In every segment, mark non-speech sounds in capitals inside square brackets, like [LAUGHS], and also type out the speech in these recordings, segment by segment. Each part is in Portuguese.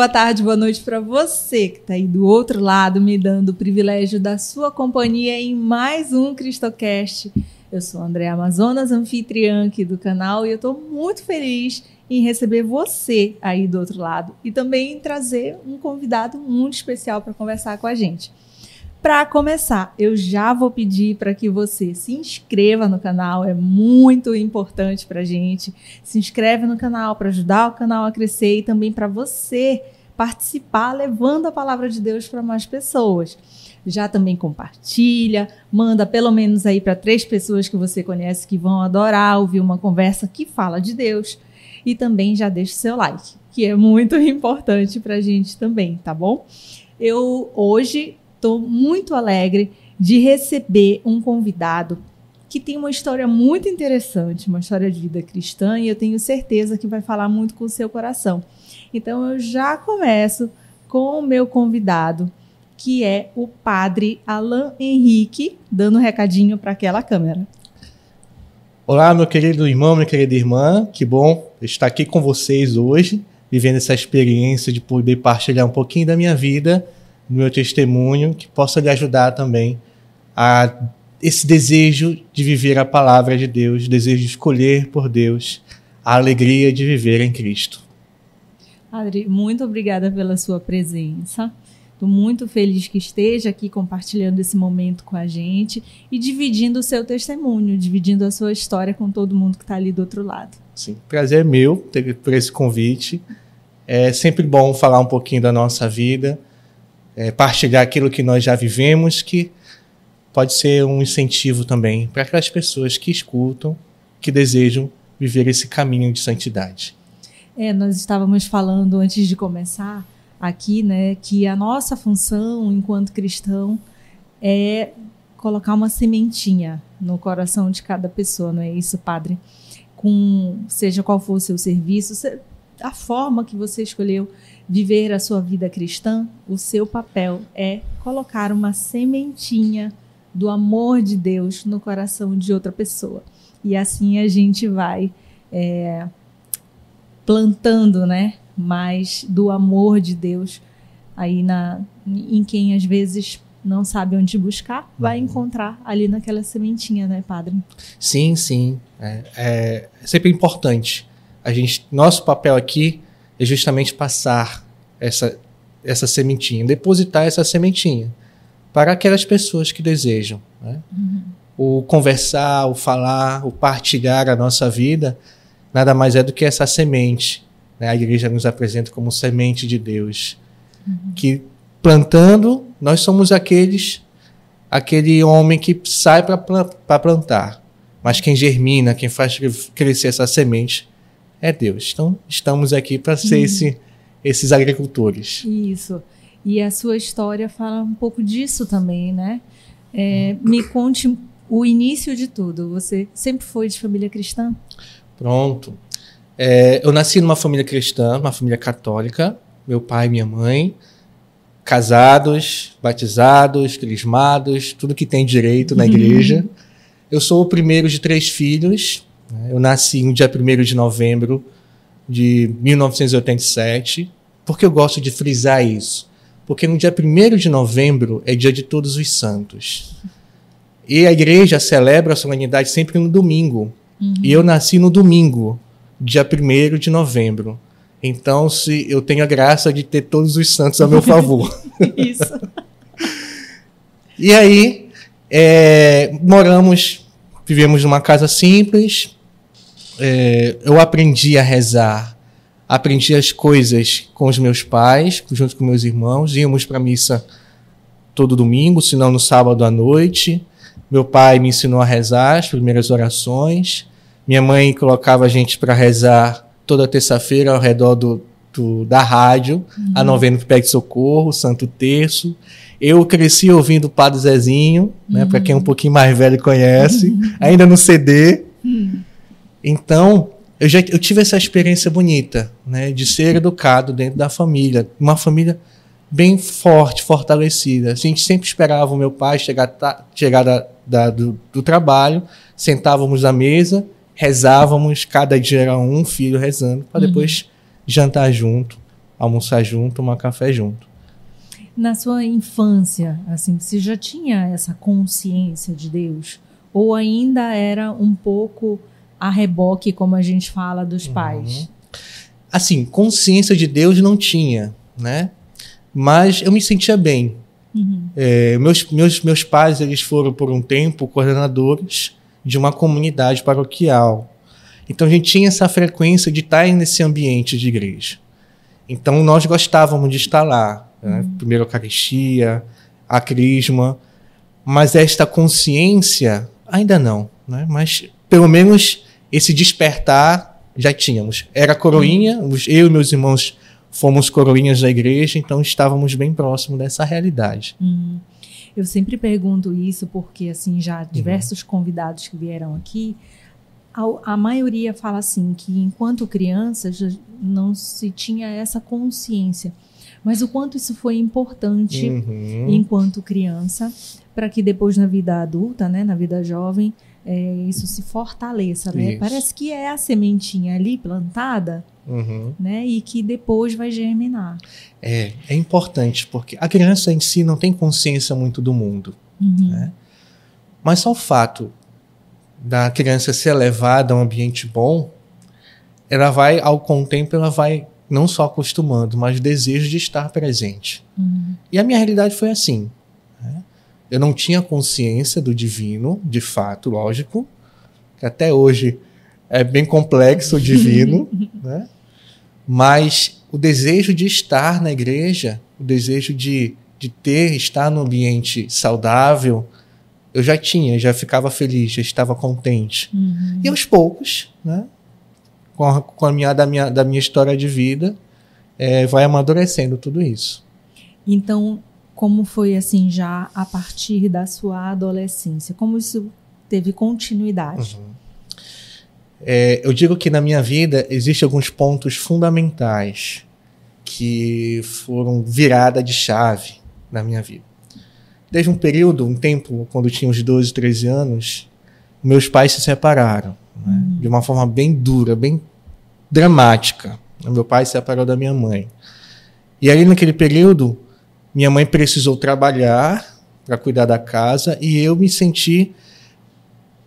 boa tarde, boa noite para você que está aí do outro lado, me dando o privilégio da sua companhia em mais um Cristocast. Eu sou André Amazonas, anfitriã aqui do canal, e eu estou muito feliz em receber você aí do outro lado e também trazer um convidado muito especial para conversar com a gente. Para começar, eu já vou pedir para que você se inscreva no canal, é muito importante para gente. Se inscreve no canal para ajudar o canal a crescer e também para você participar levando a palavra de Deus para mais pessoas. Já também compartilha, manda pelo menos aí para três pessoas que você conhece que vão adorar ouvir uma conversa que fala de Deus. E também já deixa o seu like, que é muito [LAUGHS] importante para a gente também, tá bom? Eu hoje Estou muito alegre de receber um convidado que tem uma história muito interessante, uma história de vida cristã, e eu tenho certeza que vai falar muito com o seu coração. Então eu já começo com o meu convidado, que é o padre Alain Henrique, dando um recadinho para aquela câmera. Olá, meu querido irmão, minha querida irmã, que bom estar aqui com vocês hoje, vivendo essa experiência de poder partilhar um pouquinho da minha vida no meu testemunho, que possa lhe ajudar também a esse desejo de viver a palavra de Deus, desejo de escolher por Deus, a alegria de viver em Cristo. Adri, muito obrigada pela sua presença. Estou muito feliz que esteja aqui compartilhando esse momento com a gente e dividindo o seu testemunho, dividindo a sua história com todo mundo que está ali do outro lado. Sim, prazer é meu ter, por esse convite. É sempre bom falar um pouquinho da nossa vida é, partilhar aquilo que nós já vivemos, que pode ser um incentivo também para aquelas pessoas que escutam, que desejam viver esse caminho de santidade. É, nós estávamos falando antes de começar aqui, né, que a nossa função enquanto cristão é colocar uma sementinha no coração de cada pessoa, não é isso, padre? Com seja qual for o seu serviço, a forma que você escolheu viver a sua vida cristã, o seu papel é colocar uma sementinha do amor de Deus no coração de outra pessoa. E assim a gente vai é, plantando, né, mais do amor de Deus aí na, em quem às vezes não sabe onde buscar, vai uhum. encontrar ali naquela sementinha, né, padre? Sim, sim. É, é sempre importante. A gente, nosso papel aqui é justamente passar essa, essa sementinha, depositar essa sementinha para aquelas pessoas que desejam. Né? Uhum. O conversar, o falar, o partilhar a nossa vida, nada mais é do que essa semente. Né? A igreja nos apresenta como semente de Deus. Uhum. Que plantando, nós somos aqueles, aquele homem que sai para plantar. Mas quem germina, quem faz crescer essa semente é Deus. Então, estamos aqui para ser uhum. esse, esses agricultores. Isso. E a sua história fala um pouco disso também, né? É, me conte o início de tudo. Você sempre foi de família cristã? Pronto. É, eu nasci numa família cristã, uma família católica. Meu pai e minha mãe, casados, batizados, crismados, tudo que tem direito na igreja. [LAUGHS] Eu sou o primeiro de três filhos. Né? Eu nasci no dia 1 de novembro de 1987. Por que eu gosto de frisar isso? Porque no dia 1 de novembro é dia de Todos os Santos. E a igreja celebra a solenidade sempre no domingo. Uhum. E eu nasci no domingo, dia 1 de novembro. Então, se eu tenho a graça de ter todos os santos a meu favor. [LAUGHS] Isso. e aí, é, moramos, vivemos numa casa simples, é, eu aprendi a rezar, aprendi as coisas com os meus pais, junto com meus irmãos, íamos para missa todo domingo, se não no sábado à noite. Meu pai me ensinou a rezar as primeiras orações. Minha mãe colocava a gente para rezar toda terça-feira ao redor do, do, da rádio, uhum. a novena que pede socorro, Santo Terço. Eu cresci ouvindo o Padre Zezinho, né, para quem é um uhum. pouquinho mais velho conhece, uhum. ainda no CD. Uhum. Então, eu já eu tive essa experiência bonita, né, de ser educado dentro da família, uma família bem forte, fortalecida. A gente sempre esperava o meu pai chegar, chegar da, da, do, do trabalho, sentávamos à mesa, rezávamos, cada dia era um filho rezando, para uhum. depois jantar junto. almoçar junto, tomar café junto. Na sua infância, assim, você já tinha essa consciência de Deus? Ou ainda era um pouco a reboque, como a gente fala, dos Uhum. pais? Assim, consciência de Deus não tinha, né? Mas eu me sentia bem. Uhum. É, meus, meus, meus pais eles foram por um tempo coordenadores de uma comunidade paroquial. Então a gente tinha essa frequência de estar nesse ambiente de igreja. Então nós gostávamos de estar lá. Né? Primeiro a Eucaristia, a Crisma. Mas esta consciência ainda não. Né? Mas pelo menos esse despertar já tínhamos. Era coroinha, os- eu e meus irmãos fomos coroinhas da igreja, então estávamos bem próximos dessa realidade. Hum. Eu sempre pergunto isso porque, assim, Uhum. já diversos convidados que vieram aqui, a, a maioria fala assim que enquanto criança já não se tinha essa consciência. Mas o quanto isso foi importante Uhum. enquanto criança para que depois na vida adulta, né, na vida jovem, é, isso se fortaleça, né? Isso. Parece que é a sementinha ali plantada, Uhum. né, e que depois vai germinar. É, é importante, porque a criança em si não tem consciência muito do mundo. Uhum. Né? Mas só o fato da criança ser levada a um ambiente bom, ela vai, ao com o tempo, ela vai não só acostumando, mas desejo de estar presente. Uhum. E a minha realidade foi assim. Eu não tinha consciência do divino, de fato, lógico, que até hoje é bem complexo o divino, [LAUGHS] né? mas o desejo de estar na igreja, o desejo de, de ter, estar num ambiente saudável, eu já tinha, já ficava feliz, já estava contente. Uhum. E aos poucos, né, com a, com a minha, da, minha, da minha história de vida, eh, vai amadurecendo tudo isso. Então, como foi assim já a partir da sua adolescência? Como isso teve continuidade? É, eu digo que na minha vida existem alguns pontos fundamentais que foram virada de chave na minha vida. Desde um período, um tempo, quando eu tinha uns 12, 13 anos, meus pais se separaram né, de uma forma bem dura, bem dramática. Meu pai se separou da minha mãe. E aí, naquele período, minha mãe precisou trabalhar para cuidar da casa e eu me senti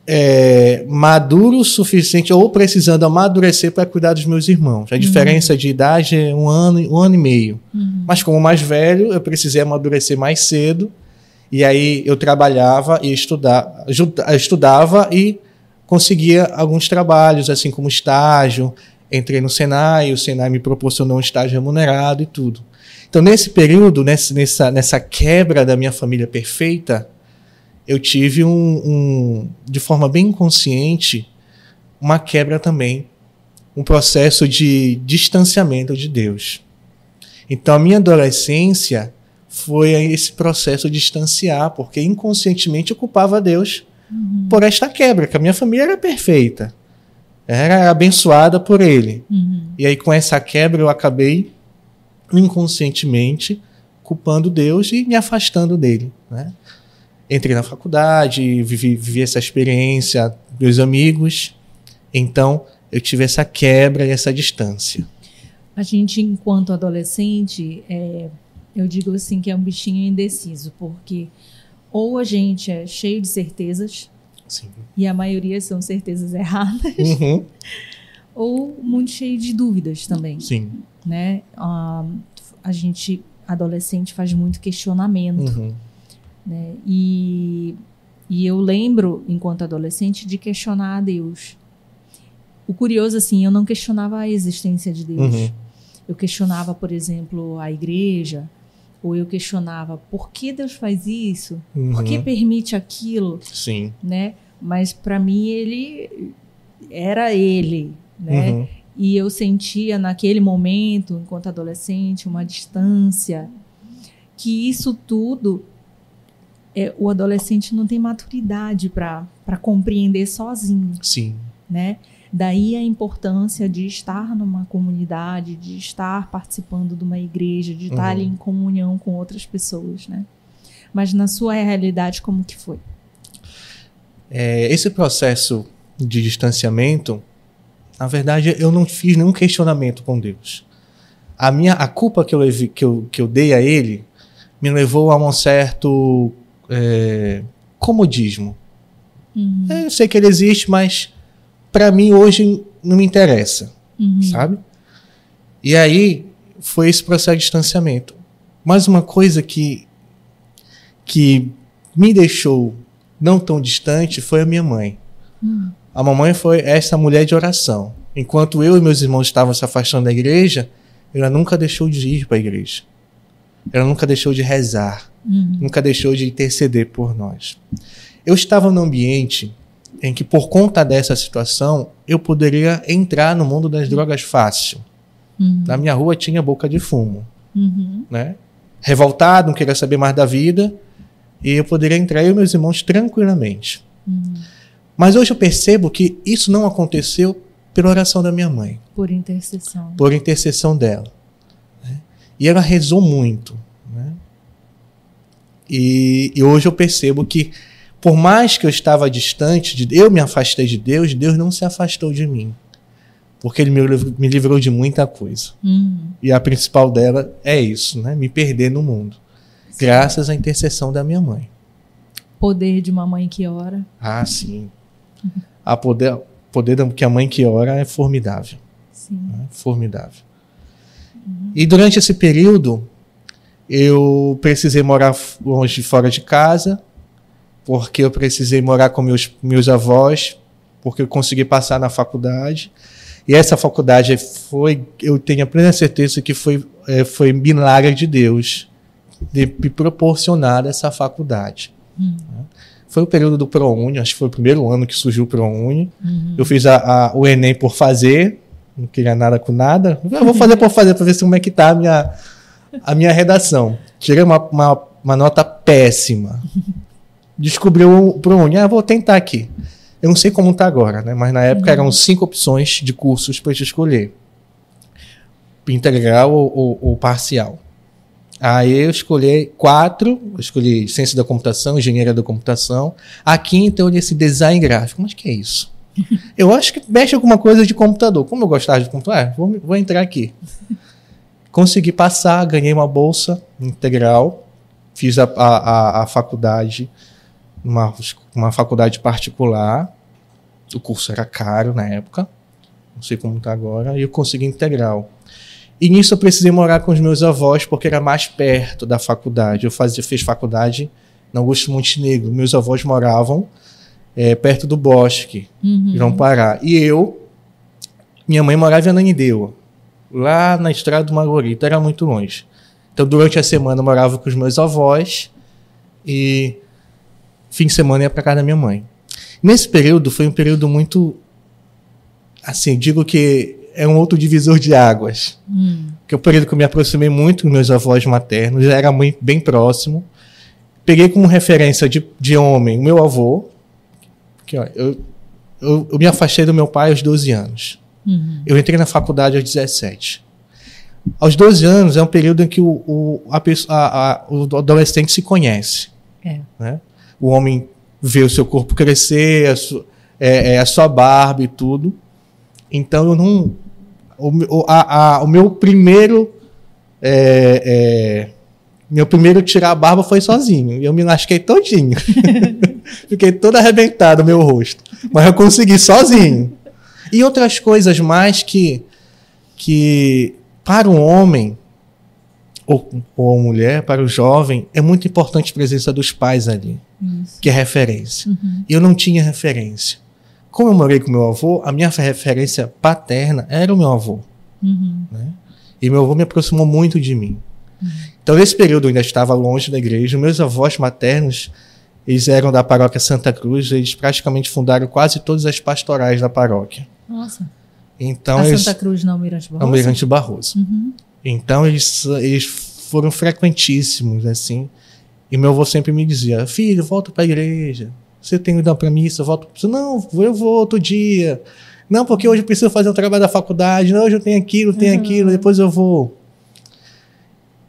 é, maduro o suficiente ou precisando amadurecer para cuidar dos meus irmãos. A diferença de idade é um ano, um ano e meio. Uhum. Mas como mais velho, eu precisei amadurecer mais cedo. E aí eu trabalhava e estudava, estudava e conseguia alguns trabalhos, assim como estágio. Entrei no Senai, o Senai me proporcionou um estágio remunerado e tudo. Então, nesse período, nessa, nessa, quebra da minha família perfeita, eu tive um, um, de forma bem inconsciente, uma quebra também, um processo de distanciamento de Deus. Então, a minha adolescência foi esse processo de distanciar, porque inconscientemente eu culpava Deus Uhum. por esta quebra, que a minha família era perfeita, era abençoada por Ele. Uhum. E aí, com essa quebra, eu acabei inconscientemente culpando Deus e me afastando dele. Né? Entrei na faculdade, vivi, vivi essa experiência, meus amigos. Então, eu tive essa quebra e essa distância. A gente, enquanto adolescente, é, eu digo assim que é um bichinho indeciso, porque ou a gente é cheio de certezas, Sim. e a maioria são certezas erradas, Uhum. [LAUGHS] ou muito cheio de dúvidas também, Sim. Né? Ah, a gente, adolescente, faz muito questionamento, Uhum. né? E, e eu lembro, enquanto adolescente, de questionar a Deus. O curioso, assim, eu não questionava a existência de Deus. Uhum. Eu questionava, por exemplo, a igreja, ou eu questionava por que Deus faz isso, por que Uhum. permite aquilo, Sim. né? Mas para mim ele era ele, né? Uhum. E eu sentia naquele momento, enquanto adolescente, uma distância, que isso tudo é, o adolescente não tem maturidade para compreender sozinho, Sim. né? Daí a importância de estar numa comunidade, de estar participando de uma igreja, de estar Uhum. ali em comunhão com outras pessoas, né? Mas na sua realidade, como que foi? É, esse processo de distanciamento, na verdade, eu não fiz nenhum questionamento com Deus. a minha a culpa que eu, levi, que eu, que eu dei a ele me levou a um certo é, comodismo. Uhum. É, Eu sei que ele existe, mas para mim hoje não me interessa, Uhum. sabe? E aí foi esse processo de distanciamento. Mas uma coisa que que me deixou não tão distante foi a minha mãe. Hum. A mamãe foi essa mulher de oração. Enquanto eu e meus irmãos estavam se afastando da igreja, ela nunca deixou de ir para a igreja. Ela nunca deixou de rezar, Uhum. nunca deixou de interceder por nós. Eu estava num ambiente em que, por conta dessa situação, eu poderia entrar no mundo das drogas fácil. Uhum. Na minha rua tinha boca de fumo, Uhum. né? Revoltado, não queria saber mais da vida, e eu poderia entrar eu e meus irmãos tranquilamente. Uhum. Mas hoje eu percebo que isso não aconteceu pela oração da minha mãe, Por intercessão. por intercessão dela. né? E ela rezou muito. né? E, e hoje eu percebo que, por mais que eu estava distante, de, eu me afastei de Deus, Deus não se afastou de mim. Porque Ele me, me livrou de muita coisa. Uhum. E a principal dela é isso, né? Me perder no mundo. Graças à intercessão da minha mãe. Poder de uma mãe que ora. Ah, sim. A poder, poder da- que a mãe que ora é formidável. Sim. né? Formidável. E durante esse período, eu precisei morar longe, fora de casa, porque eu precisei morar com meus, meus avós, porque eu consegui passar na faculdade. E essa faculdade foi, eu tenho a plena certeza que foi, eh, foi milagre de Deus de me proporcionar essa faculdade. Hum. Foi o período do ProUni, acho que foi o primeiro ano que surgiu o ProUni. Uhum. Eu fiz a, a- o Enem por fazer, não queria nada com nada. Eu vou fazer por fazer para ver se como é que tá a minha, a minha redação. Tirei uma, uma, uma nota péssima. Descobri o ProUni, ah, vou tentar aqui. Eu não sei como tá agora, né? Mas na época eram cinco opções de cursos para te escolher. Integral ou, ou- ou parcial. Aí eu escolhi quatro, eu escolhi ciência da computação, engenharia da computação. A quinta eu olhei esse design gráfico. Mas que é isso? [LAUGHS] Eu acho que mexe alguma coisa de computador. Como eu gostava de computador, ah, vou, vou entrar aqui. [LAUGHS] Consegui passar, ganhei uma bolsa integral, fiz a, a, a, a faculdade, uma, uma faculdade particular. O curso era caro na época, não sei como está agora, e eu consegui integral. E nisso eu precisei morar com os meus avós, porque era mais perto da faculdade. Eu fazia, fiz faculdade na Augusto Montenegro. Meus avós moravam eh, perto do bosque, Uhum. João Pará. E eu, minha mãe morava em Ananindeua, lá na estrada do Margarita, era muito longe. Então, durante a semana, eu morava com os meus avós e fim de semana ia para casa da minha mãe. Nesse período, foi um período muito. Assim, digo que é um outro divisor de águas. Hum. Que é o período que eu me aproximei muito dos meus avós maternos, já era muito, bem próximo. Peguei como referência de, de homem o meu avô, que ó, eu, eu, eu me afastei do meu pai aos 12 anos. Uhum. Eu entrei na faculdade aos 17. Aos 12 anos é um período em que o, o, a, a- a- o adolescente se conhece. É. Né? O homem vê o seu corpo crescer, a, su, é, é, a sua barba e tudo. Então eu não. O, a, a- o meu primeiro. é, é, meu primeiro tirar a barba foi sozinho. E eu me lasquei todinho. [LAUGHS] Fiquei todo arrebentado meu rosto. Mas eu consegui sozinho. E outras coisas mais que, que para o homem, ou, ou a mulher, para o jovem, é muito importante a presença dos pais ali, Isso. que é referência. Uhum. Eu não tinha referência. Como eu morei com meu avô, a minha referência paterna era o meu avô. Uhum. E meu avô me aproximou muito de mim. Então, nesse período eu ainda estava longe da igreja. Meus avós maternos, eles eram da paróquia Santa Cruz. Eles praticamente fundaram quase todas as pastorais da paróquia. Nossa. Então, a eles... Santa Cruz não, Almirante Barroso? Almirante Barroso. Uhum. Então, eles, eles foram frequentíssimos, assim. E meu avô sempre me dizia, filho, volta para a igreja. Você tem ido para missa, volta. Não, eu vou outro dia. Não, porque hoje eu preciso fazer o trabalho da faculdade. Não, hoje eu tenho aquilo, tenho Uhum. aquilo, depois eu vou.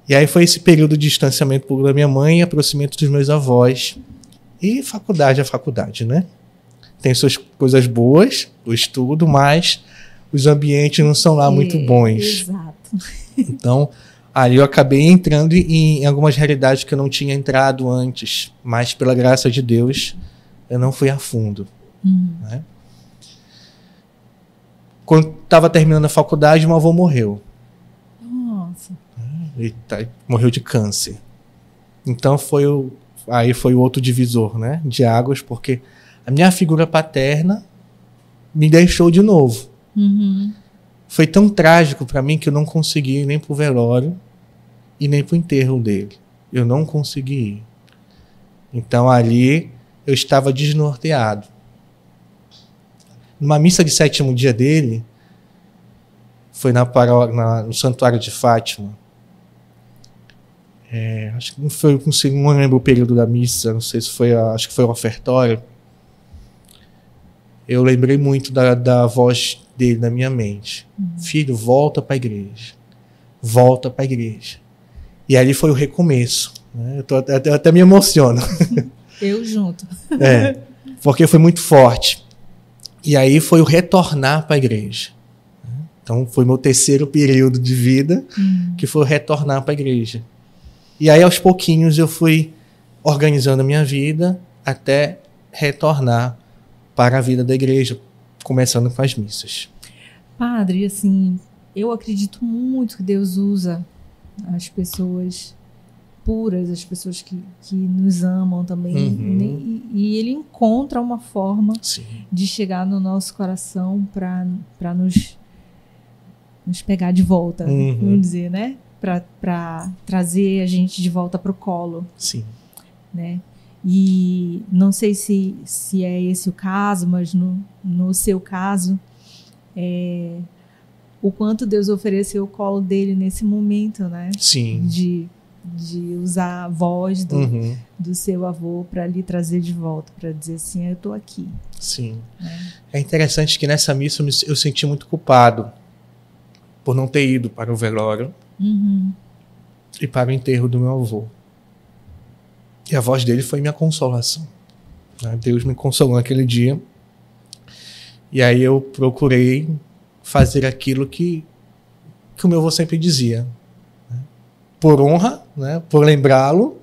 E aí foi esse período de distanciamento da minha mãe aproximamento dos meus avós. E faculdade é faculdade, né? Tem suas coisas boas, o estudo, mas os ambientes não são lá muito bons. Exato. [LAUGHS] Então, ali eu acabei entrando em algumas realidades que eu não tinha entrado antes, mas pela graça de Deus, eu não fui a fundo. Uhum. Né? Quando estava terminando a faculdade, meu avô morreu. Nossa. Ele tá- morreu de câncer. Então foi o, aí foi o outro divisor, né, de águas, porque a minha figura paterna me deixou de novo. Uhum. Foi tão trágico para mim que eu não consegui ir nem pro velório e nem pro enterro dele. Eu não consegui ir. Então ali eu estava desnorteado. Numa missa de sétimo dia dele, foi na, paró- na- no Santuário de Fátima. É, acho que não foi, não, sei, não lembro o período da missa, não sei se foi, a- acho que foi o ofertório. Eu lembrei muito da, da voz dele na minha mente. Filho, volta para a igreja. Volta para a igreja. E ali foi o recomeço. né? Eu, tô, até, eu até me emociono. [LAUGHS] Eu junto. É, porque foi muito forte. E aí foi o retornar para a igreja. Então foi meu terceiro período de vida, que foi retornar para a igreja. E aí aos pouquinhos eu fui organizando a minha vida até retornar para a vida da igreja, começando com as missas. Padre, assim, eu acredito muito que Deus usa as pessoas puras, as pessoas que, que nos amam também. Uhum. E, e ele encontra uma forma Sim. de chegar no nosso coração para nos, nos pegar de volta, Uhum. vamos dizer, né? Para trazer a gente de volta para o colo, Sim. né? E não sei se, se é esse o caso, mas no, no seu caso, é, o quanto Deus ofereceu o colo dele nesse momento, né? Sim. De, de usar a voz do, Uhum. do seu avô para lhe trazer de volta, para dizer assim, eu tô aqui. Sim. né? É interessante que nessa missa eu, me, eu senti muito culpado por não ter ido para o velório Uhum. e para o enterro do meu avô. E a voz dele foi minha consolação. né? Deus me consolou naquele dia. E aí eu procurei fazer aquilo que, que o meu avô sempre dizia. Por honra, né? por lembrá-lo,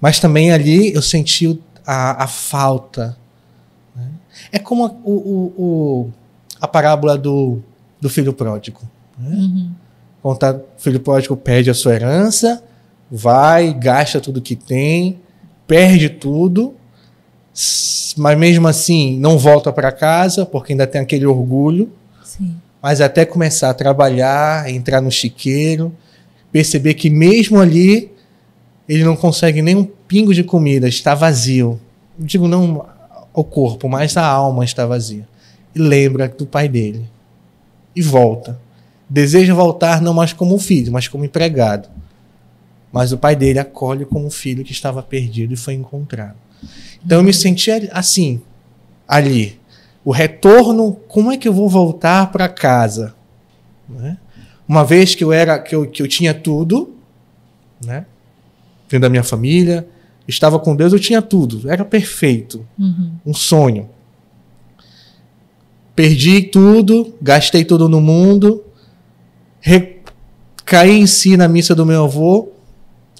mas também ali eu senti a, a falta. né? É como a, o, o- a parábola do, do filho pródigo. né? Uhum. Tá- o filho pródigo perde a sua herança, vai, gasta tudo que tem, perde tudo, mas mesmo assim não volta para casa porque ainda tem aquele orgulho. Sim. Mas até começar a trabalhar, entrar no chiqueiro, perceber que mesmo ali ele não consegue nem um pingo de comida, está vazio. Não digo não o corpo, mas a alma está vazia. E lembra do pai dele. E volta. Deseja voltar não mais como filho, mas como empregado. Mas o pai dele acolhe como filho que estava perdido e foi encontrado. Então eu me senti assim, ali. O retorno, como é que eu vou voltar para casa? Né? Uma vez que eu era que eu, que eu tinha tudo, né? Dentro da minha família, estava com Deus, eu tinha tudo, era perfeito, Uhum. um sonho. Perdi tudo, gastei tudo no mundo, caí em si na missa do meu avô.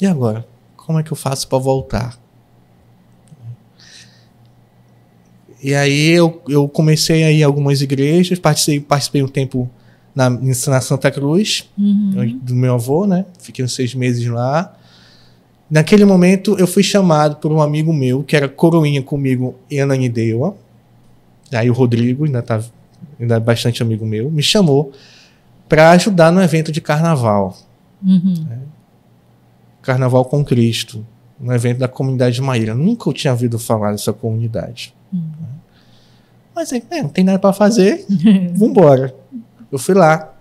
E agora? Como é que eu faço para voltar? E aí eu, eu comecei a ir a algumas igrejas, participei, participei um tempo na, na Santa Cruz, Uhum. do meu avô, né? Fiquei uns seis meses lá. Naquele momento eu fui chamado por um amigo meu, que era coroinha comigo em Ananindeua. Aí o Rodrigo, ainda, tá, ainda é bastante amigo meu, me chamou para ajudar no evento de carnaval. Uhum. Carnaval com Cristo, no evento da comunidade de Maíra. Nunca eu tinha ouvido falar dessa comunidade. Uhum. Mas é, não tem nada para fazer, [LAUGHS] vambora. Eu fui lá,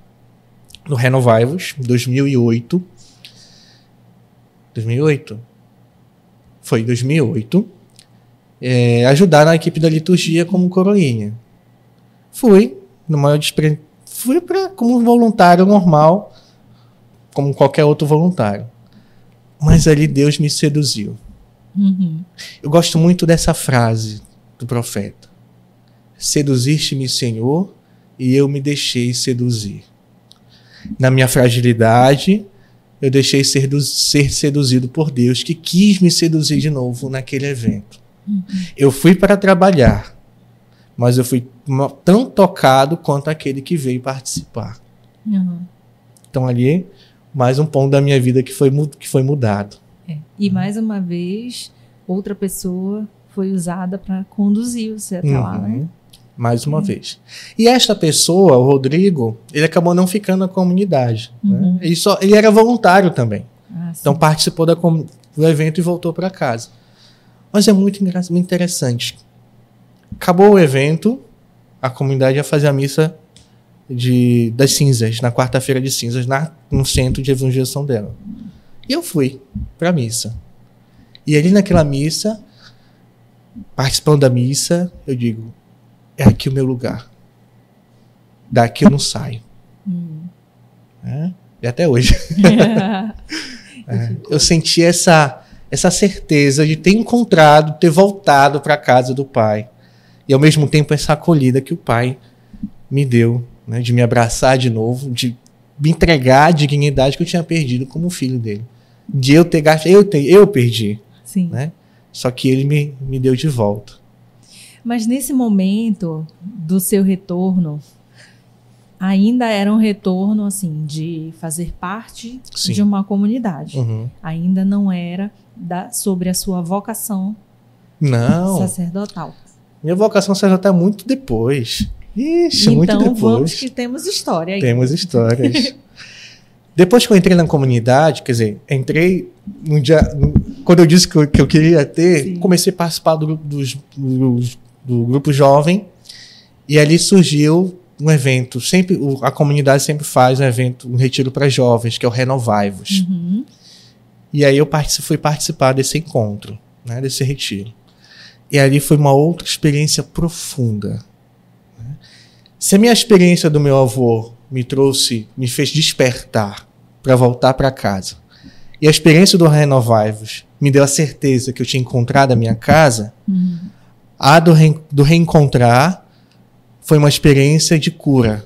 no Renovivos, 2008. 2008? Foi 2008. É, ajudar na equipe da liturgia como coroinha. Fui, no maior despre... fui pra, como voluntário normal, como qualquer outro voluntário. Mas ali Deus me seduziu. Uhum. Eu gosto muito dessa frase do profeta. Seduziste-me, Senhor, e eu me deixei seduzir. na minha fragilidade, eu deixei ser, ser seduzido por Deus, que quis me seduzir de novo naquele evento. Uhum. Eu fui para trabalhar, mas eu fui tão tocado quanto aquele que veio participar. Uhum. Então ali, mais um ponto da minha vida que foi, que foi mudado. É. E mais uma vez, outra pessoa foi usada para conduzir você até uhum. lá, né? Mais uma uhum. vez. E esta pessoa, o Rodrigo, ele acabou não ficando na comunidade. Né? Uhum. Né? Ele, só, ele era voluntário também. Ah, então participou da, do evento e voltou para casa. Mas é muito, muito interessante. Acabou o evento, a comunidade ia fazer a missa de, das cinzas, na quarta-feira de cinzas, na, no centro de evangelização dela. E eu fui para a missa. E ali naquela missa, participando da missa, eu digo: é aqui o meu lugar. Daqui eu não saio. Hum. É? E até hoje. [LAUGHS] é. Eu senti essa, essa certeza de ter encontrado, ter voltado para a casa do Pai. E ao mesmo tempo essa acolhida que o Pai me deu, né? de me abraçar de novo, de me entregar a dignidade que eu tinha perdido como filho dele. De eu ter gastado, eu, ter, eu perdi. Sim. Né? Só que ele me, me deu de volta. Mas nesse momento do seu retorno, ainda era um retorno assim de fazer parte Sim. de uma comunidade. Uhum. Ainda não era da, sobre a sua vocação não. sacerdotal. Minha vocação sacerdotal é muito depois. Ixi, então, muito depois. Então vamos que temos história aí. Temos histórias. [LAUGHS] depois que eu entrei na comunidade, quer dizer, entrei no dia, no, quando eu disse que eu, que eu queria ter, Sim. comecei a participar do, dos, dos do grupo jovem, e ali surgiu um evento. Sempre a comunidade sempre faz um evento, um retiro para jovens, que é o Renovai-vos. Uhum. E aí eu fui participar desse encontro, né, desse retiro. E ali foi uma outra experiência profunda. Né. Se a minha experiência do meu avô me trouxe, me fez despertar para voltar para casa, e a experiência do Renovai-vos me deu a certeza que eu tinha encontrado a minha casa, uhum. A do, re, do reencontrar foi uma experiência de cura.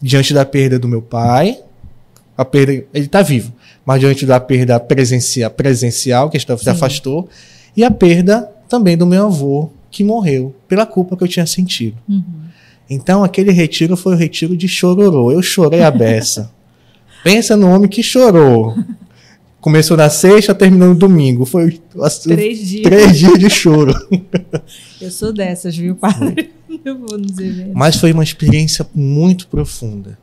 Diante da perda do meu pai, a perda, ele está vivo, mas diante da perda presencial, presencial que se afastou, e a perda também do meu avô, que morreu pela culpa que eu tinha sentido. Uhum. Então, aquele retiro foi o retiro de chororô. Eu chorei a beça. [LAUGHS] Pensa no homem que chorou. Começou na sexta, terminou no domingo. Foi três dias, três dias de choro. [LAUGHS] Eu sou dessas, viu, padre? Não [LAUGHS] vou dizer mesmo. Mas foi uma experiência muito profunda.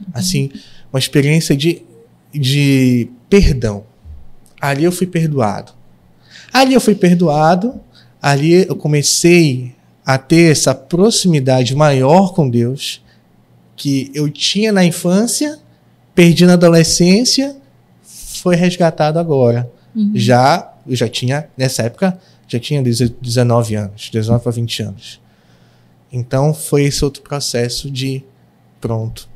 Uhum. Assim, uma experiência de, de perdão. Ali eu fui perdoado. Ali eu fui perdoado. Ali eu comecei a ter essa proximidade maior com Deus que eu tinha na infância, perdi na adolescência foi resgatado agora. Uhum. Já, eu já tinha, nessa época, já tinha 19 anos, 19 para 20 anos. Então foi esse outro processo de pronto.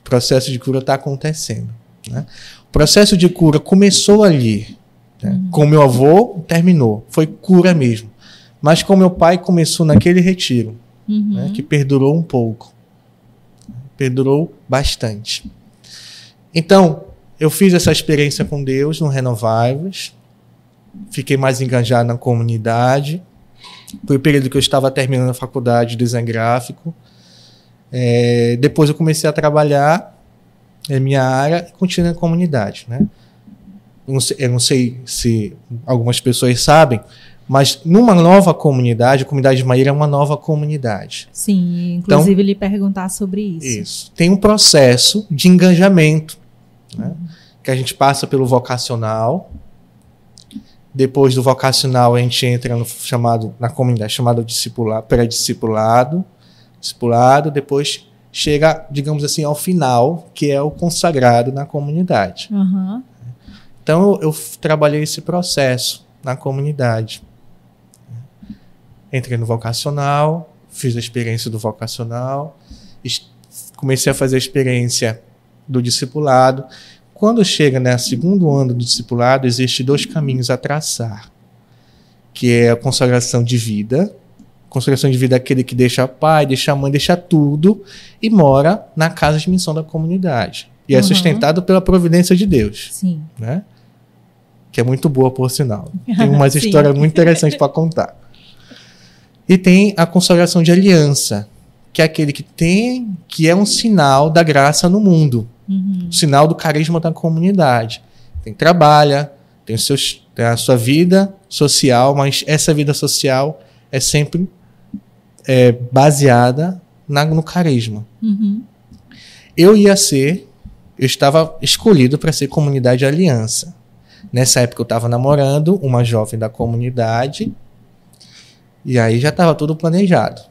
O processo de cura está acontecendo. Né? O processo de cura começou ali. Né? Uhum. Com meu avô, terminou. Foi cura mesmo. Mas com meu pai, começou naquele retiro, uhum. né? que perdurou um pouco. Perdurou bastante. Então, eu fiz essa experiência com Deus no Renovai-vos. Fiquei mais engajado na comunidade. Foi o período que eu estava terminando a faculdade de design gráfico. É, depois eu comecei a trabalhar em minha área e continuei na comunidade. Né? Eu não, sei, eu não sei se algumas pessoas sabem, mas numa nova comunidade, a comunidade de Maíra é uma nova comunidade. Sim, inclusive então, lhe perguntar sobre isso. Isso. Tem um processo de engajamento né? Que a gente passa pelo vocacional. Depois do vocacional, a gente entra no chamado, na comunidade chamada discipulado, pré-discipulado, discipulado, depois chega, digamos assim, ao final, que é o consagrado na comunidade. Uhum. Então, eu, eu trabalhei esse processo na comunidade. Entrei no vocacional, fiz a experiência do vocacional, comecei a fazer a experiência do discipulado. Quando chega no né, segundo ano do discipulado, existe dois caminhos a traçar, que é a consagração de vida, consagração de vida é aquele que deixa pai, deixa mãe, deixa tudo e mora na casa de missão da comunidade. E é Uhum. sustentado pela providência de Deus, Sim. né? Que é muito boa, por sinal. Tem [LAUGHS] umas histórias muito interessantes para contar. E tem a consagração de aliança, que é aquele que tem, que é um sinal da graça no mundo Uhum. sinal do carisma da comunidade. Tem trabalha, tem, seus, tem a sua vida social, mas essa vida social é sempre é, baseada na- no carisma. Uhum. Eu ia ser, eu estava escolhido para ser comunidade aliança. Nessa época eu estava namorando uma jovem da comunidade e aí já estava tudo planejado.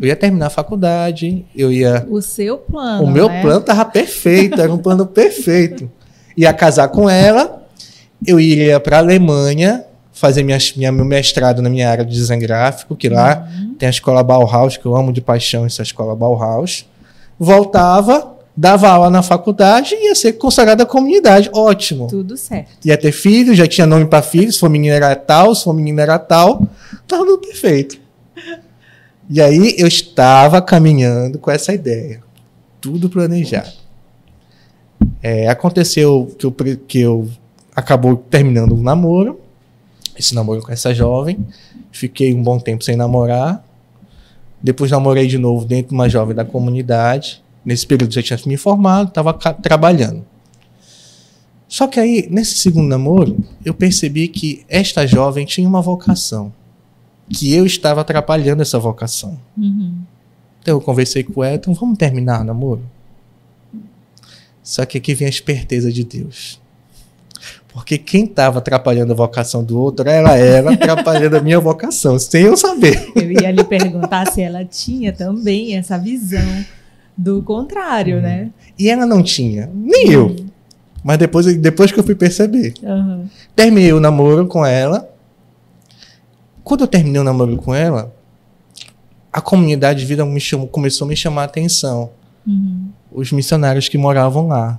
Eu ia terminar a faculdade, eu ia O seu plano. o meu né? plano tava perfeito, era um plano perfeito. Ia casar com ela, eu iria para a Alemanha fazer minha, minha, meu mestrado na minha área de design gráfico, que lá Uhum. tem a escola Bauhaus, que eu amo de paixão essa escola Bauhaus. Voltava, dava aula na faculdade e ia ser consagrada à comunidade. Ótimo. Tudo certo. Ia ter filho, já tinha nome para filho, se for menina era tal, se for menina era tal. Tava tudo perfeito. E aí eu estava caminhando com essa ideia. Tudo planejado. É, aconteceu que eu, que eu acabou terminando um namoro. Esse namoro com essa jovem. Fiquei um bom tempo sem namorar. Depois namorei de novo dentro de uma jovem da comunidade. Nesse período já tinha me formado, estava trabalhando. Só que aí, nesse segundo namoro, eu percebi que esta jovem tinha uma vocação. Que eu estava atrapalhando essa vocação. Uhum. Então eu conversei com ela, então vamos terminar o namoro? Só que aqui vem a esperteza de Deus. Porque quem estava atrapalhando a vocação do outro era ela atrapalhando a minha vocação, sem eu saber. Eu ia lhe perguntar se ela tinha também essa visão do contrário, né? E ela não tinha, nem eu. Mas depois, depois que eu fui perceber. Aham. Terminei o namoro com ela. Quando eu terminei o namoro com ela, a comunidade de vida me chamou, começou a me chamar a atenção. Uhum. Os missionários que moravam lá.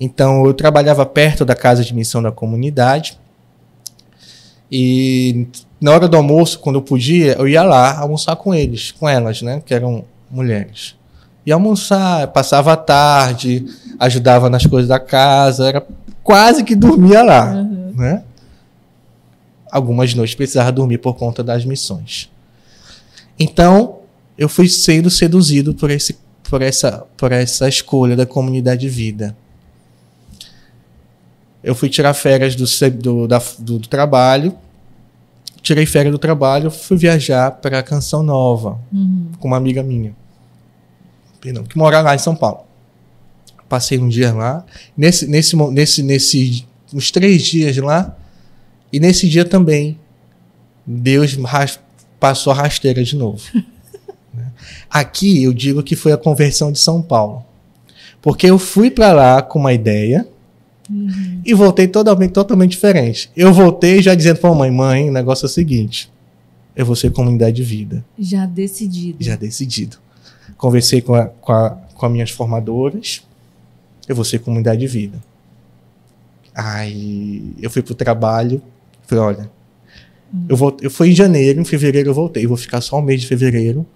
Então eu trabalhava perto da casa de missão da comunidade. E na hora do almoço, quando eu podia, eu ia lá almoçar com eles, com elas, né? Que eram mulheres. Ia almoçar, passava a tarde, ajudava nas coisas da casa, era quase que dormia lá, Uhum. né? Algumas noites precisava dormir por conta das missões. Então, eu fui sendo seduzido por, esse, por, essa, por essa escolha da comunidade de vida. Eu fui tirar férias do, do, da- do- do trabalho, tirei férias do trabalho, fui viajar para Canção Nova Uhum. com uma amiga minha, perdão, que mora lá em São Paulo. Passei um dia lá, nesse, nesse, nesse, nesse, uns três dias lá, e nesse dia também, Deus passou a rasteira de novo. [LAUGHS] Né? Aqui eu digo que foi a conversão de São Paulo. Porque eu fui para lá com uma ideia Uhum. e voltei totalmente, totalmente diferente. Eu voltei já dizendo para a mãe, mãe, o negócio é o seguinte, eu vou ser comunidade de vida Já decidido. já decidido. Conversei com, a, com, a, com as minhas formadoras. Eu vou ser comunidade de vida. Aí eu fui pro trabalho. Falei, olha, eu, vou, eu fui em janeiro, em fevereiro eu voltei. Eu vou ficar só um mês de fevereiro.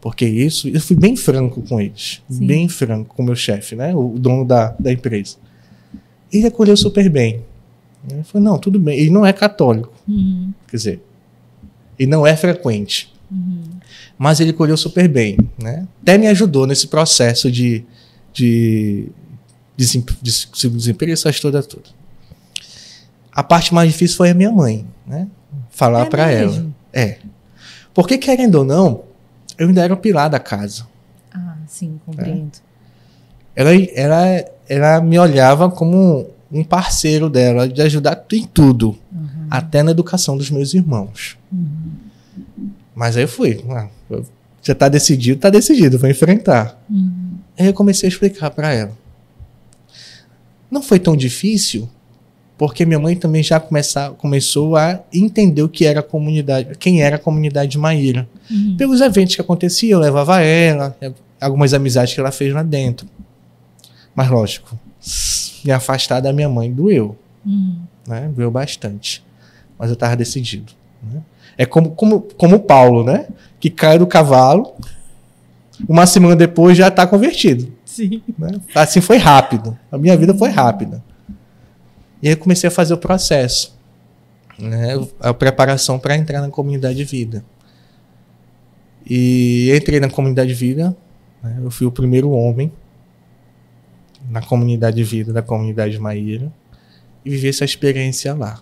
Porque isso, eu fui bem franco com eles. Sim. Bem franco com o meu chefe, né? O dono da, da empresa. Ele acolheu super bem. Ele falou, não, tudo bem. Ele não é católico. Uhum. Quer dizer, ele não é frequente Uhum. mas ele colheu super bem, né? Até me ajudou nesse processo de, de, de seguro desemprego, essas toda. A parte mais difícil foi a minha mãe, né? Falar É pra ela. É. Porque querendo ou não, eu ainda era o pilar da casa. Ah, sim, compreendo. Ela, ela, ela me olhava como um parceiro dela de ajudar em tudo, Uhum. até na educação dos meus irmãos. Uhum. Mas aí eu fui. ah, já tá decidido, tá decidido, vou enfrentar. Uhum. Aí eu comecei a explicar para ela. Não foi tão difícil, porque minha mãe também já começar, começou a entender o que era a comunidade, quem era a comunidade de Maíra. Uhum. Pelos eventos que aconteciam, eu levava ela, algumas amizades que ela fez lá dentro. Mas lógico, me afastar da minha mãe doeu, Uhum. né? Doeu bastante. Mas eu estava decidido. né? É como, como, como Paulo, né? Que cai do cavalo, uma semana depois já está convertido. Sim. Né? Assim foi rápido. A minha vida foi rápida. E aí eu comecei a fazer o processo. Né? A preparação para entrar na comunidade de vida. E entrei na comunidade de vida. Né? Eu fui o primeiro homem na comunidade de vida da comunidade de Maíra. E vivi essa experiência lá.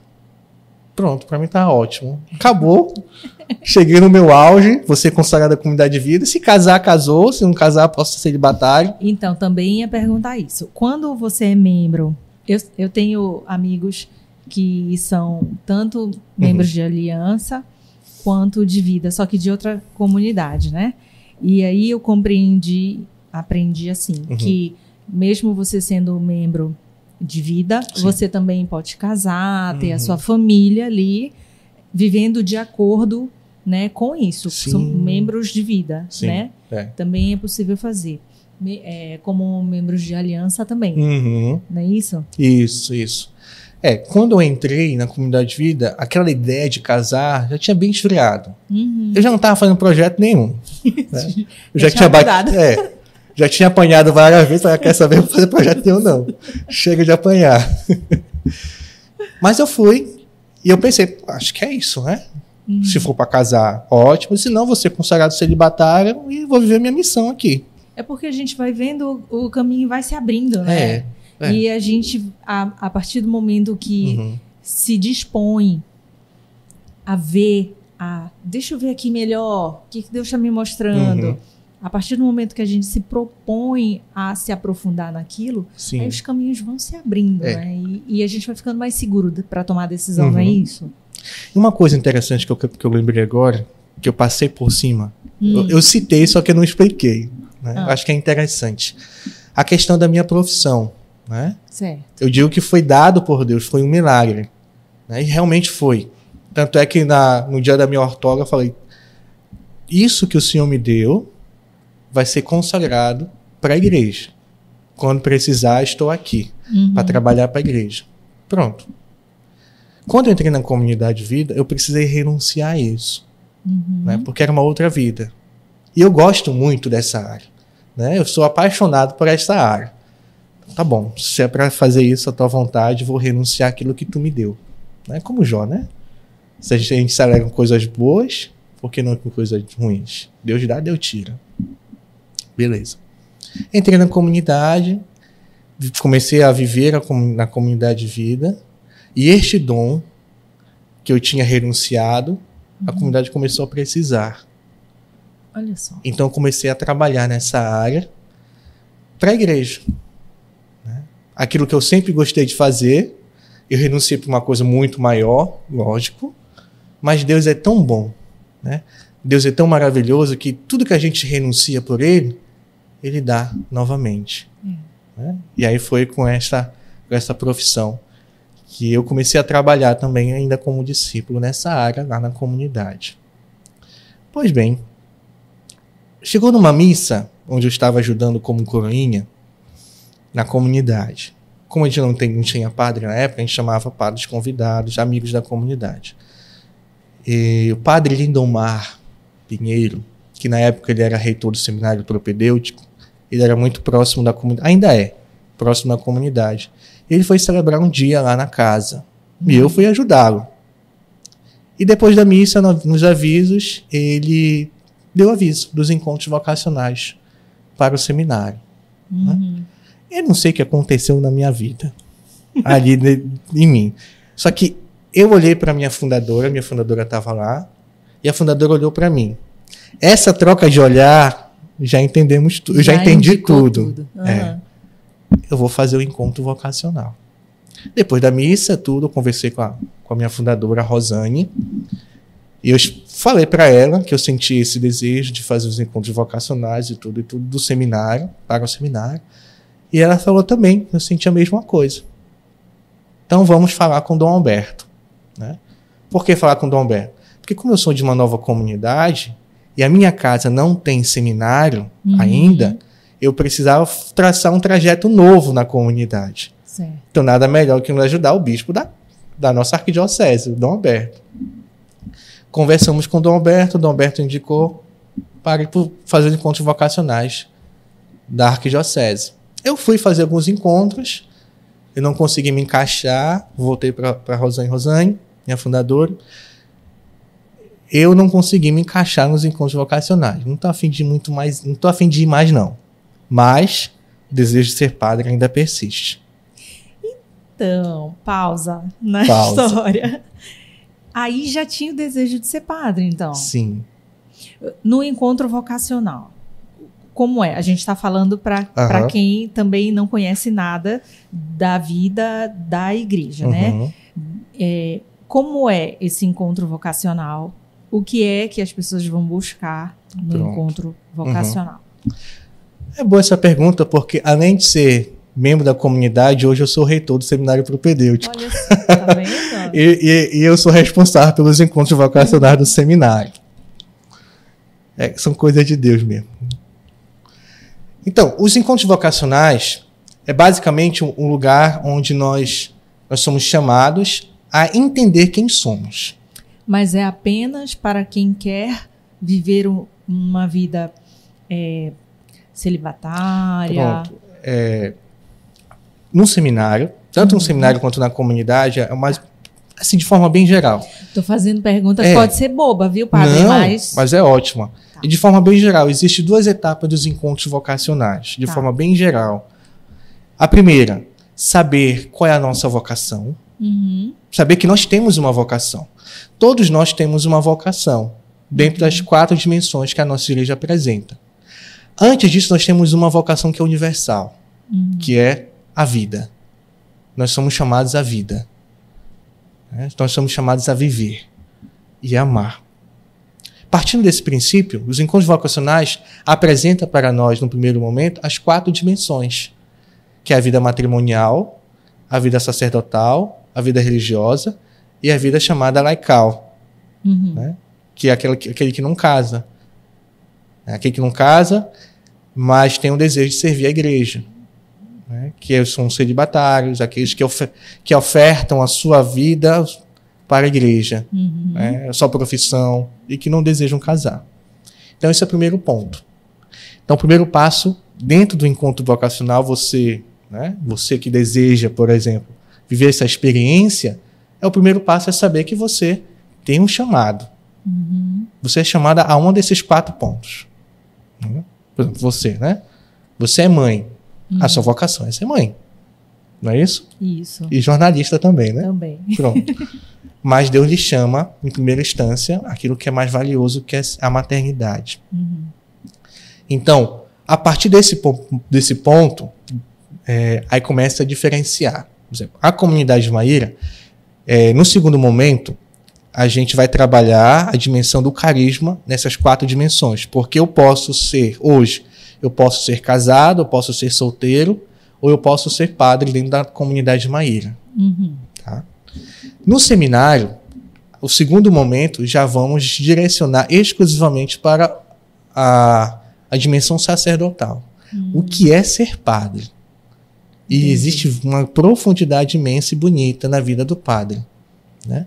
Pronto, para mim tá ótimo. Acabou. [LAUGHS] Cheguei no meu auge, você consagrado à comunidade de vida. Se casar, casou. Se não casar, posso ser celibatário. Então, também ia perguntar isso. Quando você é membro, eu, eu tenho amigos que são tanto membros uhum. de aliança quanto de vida, só que de outra comunidade, né? E aí eu compreendi, aprendi assim, uhum. que mesmo você sendo membro de vida, Sim. você também pode casar, ter a uhum. sua família ali, vivendo de acordo né, com isso. Sim. São membros de vida, Sim. né? É. Também é possível fazer. É, como membros de aliança também. Uhum. Não é isso? Isso, isso. É, quando eu entrei na comunidade de vida, aquela ideia de casar já tinha bem esfriado. Uhum. Eu já não estava fazendo projeto nenhum. [LAUGHS] Né? Eu já, já tinha batido. É, já tinha apanhado várias vezes, mas quer saber, vou fazer projeto nenhum, não. Chega de apanhar. [LAUGHS] mas eu fui e eu pensei, acho que é isso, né? Uhum. Se for para casar, ótimo. Se não, vou ser consagrado celibatário e vou viver minha missão aqui. É porque a gente vai vendo o caminho vai se abrindo, né? É. é. E a gente, a, a partir do momento que uhum. se dispõe a ver, a deixa eu ver aqui melhor, o que, que Deus está me mostrando. Uhum a partir do momento que a gente se propõe a se aprofundar naquilo, Sim. aí os caminhos vão se abrindo, é. né? E, e, a gente vai ficando mais seguro para tomar a decisão, uhum. não é uhum. isso? Uma coisa interessante que eu, que eu lembrei agora, que eu passei por cima, hum. eu, eu, citei, só que eu não expliquei. Né? Ah. Acho que é interessante. A questão da minha profissão. Né? Certo. Eu digo que foi dado por Deus, foi um milagre. Né? E realmente foi. Tanto é que na, no dia da minha ortóloga eu falei: Isso que o Senhor me deu, vai ser consagrado para a igreja. Quando precisar, estou aqui uhum. para trabalhar para a igreja. Pronto. Quando eu entrei na comunidade de vida, eu precisei renunciar a isso, uhum. né? Porque era uma outra vida. E eu gosto muito dessa área, né? Eu sou apaixonado por essa área. Tá bom, se é para fazer isso à tua vontade, vou renunciar aquilo que tu me deu, né? Como Jó, né? Se a gente, se alegra com coisas boas, por que não com coisas ruins? Deus dá, Deus tira. Beleza. Entrei na comunidade, comecei a viver na comunidade de vida, e este dom que eu tinha renunciado, a comunidade começou a precisar. Olha só. Então eu comecei a trabalhar nessa área para a igreja. Né? Aquilo que eu sempre gostei de fazer, eu renunciei para uma coisa muito maior, lógico, mas Deus é tão bom, né? Deus é tão maravilhoso que tudo que a gente renuncia por Ele, ele dá novamente. Hum. Né? E aí foi com essa, com essa profissão que eu comecei a trabalhar também ainda como discípulo nessa área lá na comunidade. Pois bem, chegou numa missa onde eu estava ajudando como coroinha na comunidade. Como a gente não, tem, não tinha padre na época, a gente chamava padres convidados, amigos da comunidade. E o padre Lindomar Pinheiro, que na época ele era reitor do seminário propedêutico, ele era muito próximo da comunidade, ainda é, próximo da comunidade. Ele foi celebrar um dia lá na casa. E eu fui ajudá-lo. E depois da missa, nos avisos, ele deu aviso dos encontros vocacionais para o seminário. Né? Uhum. Né? Eu não sei o que aconteceu na minha vida, ali de, em mim. Só que eu olhei para minha fundadora, minha fundadora estava lá, e a fundadora olhou para mim. Essa troca de olhar já entendemos tudo. Já, já entendi tudo. tudo. Uhum. É. Eu vou fazer o encontro vocacional. Depois da missa, tudo, eu conversei com a, com a minha fundadora, Rosane, e eu falei para ela que eu senti esse desejo de fazer os encontros vocacionais e tudo, e tudo do seminário, para o seminário. E ela falou também, eu senti a mesma coisa. Então vamos falar com Dom Alberto. Né? Por que falar com Dom Alberto? Porque como eu sou de uma nova comunidade, e a minha casa não tem seminário uhum. ainda, eu precisava traçar um trajeto novo na comunidade. Certo. Então, nada melhor que nos ajudar o bispo da, da nossa arquidiocese, o Dom Alberto. Conversamos com o Dom Alberto, o Dom Alberto indicou para ir fazer os encontros vocacionais da Arquidiocese. Eu fui fazer alguns encontros, eu não consegui me encaixar, voltei para Rosane Rosane, minha fundadora. Eu não consegui me encaixar nos encontros vocacionais. Não estou afim de muito mais, não tô afim de ir mais não. Mas o desejo de ser padre ainda persiste. Então, pausa na pausa. história. Aí já tinha o desejo de ser padre, então. Sim. No encontro vocacional como é. A gente está falando para uhum. quem também não conhece nada da vida da igreja, né? uhum. né? É, como é esse encontro vocacional? O que é que as pessoas vão buscar no Pronto. encontro vocacional? Uhum. É boa essa pergunta, porque além de ser membro da comunidade, hoje eu sou reitor do seminário propedêutico. Olha, tá vendo? [LAUGHS] e, e, e, eu sou responsável pelos encontros vocacionais do seminário. É, são coisas de Deus mesmo. Então, os encontros vocacionais é basicamente um lugar onde nós, nós somos chamados a entender quem somos. Mas é apenas para quem quer viver uma vida é, celibatária. Pronto. É, no seminário, tanto no uhum. seminário quanto na comunidade, é mais assim de forma bem geral. Estou fazendo pergunta que é. pode ser boba, viu, padre? Não, mas... mas é ótima. Tá. E de forma bem geral, existem duas etapas dos encontros vocacionais, de tá. forma bem geral. A primeira, saber qual é a nossa vocação. Uhum. Saber que nós temos uma vocação. Todos nós temos uma vocação, dentro uhum. das quatro dimensões que a nossa igreja apresenta. Antes disso, nós temos uma vocação que é universal, uhum. que é a vida. Nós somos chamados à vida. Né? Nós somos chamados a viver e amar. Partindo desse princípio, os encontros vocacionais apresentam para nós, no primeiro momento, as quatro dimensões, que é a vida matrimonial, a vida sacerdotal, a vida religiosa e a vida chamada laical, uhum. né? que é aquele, aquele que não casa. É aquele que não casa, mas tem o desejo de servir a igreja. Né? Que são celibatários, aqueles que, ofer que ofertam a sua vida para a igreja, uhum. né, a sua profissão, e que não desejam casar. Então, esse é o primeiro ponto. Então, o primeiro passo, dentro do encontro vocacional, você, né, você que deseja, por exemplo, viver essa experiência, é o primeiro passo é saber que você tem um chamado. Uhum. Você é chamada a um desses quatro pontos. Né? Por exemplo, você, né? Você é mãe. Uhum. A sua vocação é ser mãe. Não é isso? Isso. E jornalista também, né? Também. Pronto. [LAUGHS] Mas Deus lhe chama, em primeira instância, aquilo que é mais valioso, que é a maternidade. Uhum. Então, a partir desse, desse ponto, é, aí começa a diferenciar. Por exemplo, a comunidade de Maíra, é, no segundo momento, a gente vai trabalhar a dimensão do carisma nessas quatro dimensões. Porque eu posso ser, hoje, eu posso ser casado, eu posso ser solteiro, ou eu posso ser padre dentro da comunidade de Maíra. Uhum. Tá? No seminário, o segundo momento, já vamos direcionar exclusivamente para a, a dimensão sacerdotal. Uhum. O que é ser padre? E uhum. existe uma profundidade imensa e bonita na vida do padre. Né?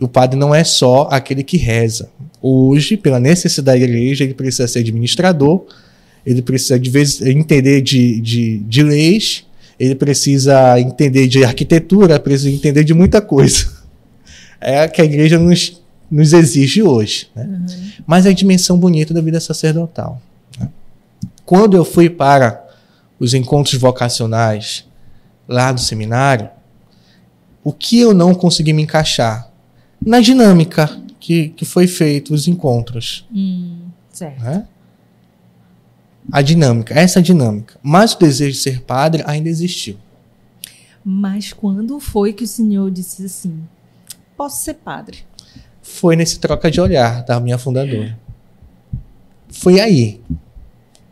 O padre não é só aquele que reza. Hoje, pela necessidade da igreja, ele precisa ser administrador, ele precisa de vez entender de, de, de leis, ele precisa entender de arquitetura, precisa entender de muita coisa. [LAUGHS] É que a igreja nos, nos exige hoje. Né? Uhum. Mas é a dimensão bonita da vida sacerdotal. Né? Quando eu fui para os encontros vocacionais lá do seminário, o que eu não consegui me encaixar? Na dinâmica que, que foi feito os encontros. Hum, certo. Né? A dinâmica, essa dinâmica. Mas o desejo de ser padre ainda existiu. Mas quando foi que o senhor disse assim: posso ser padre? Foi nesse troca de olhar da minha fundadora. Foi aí.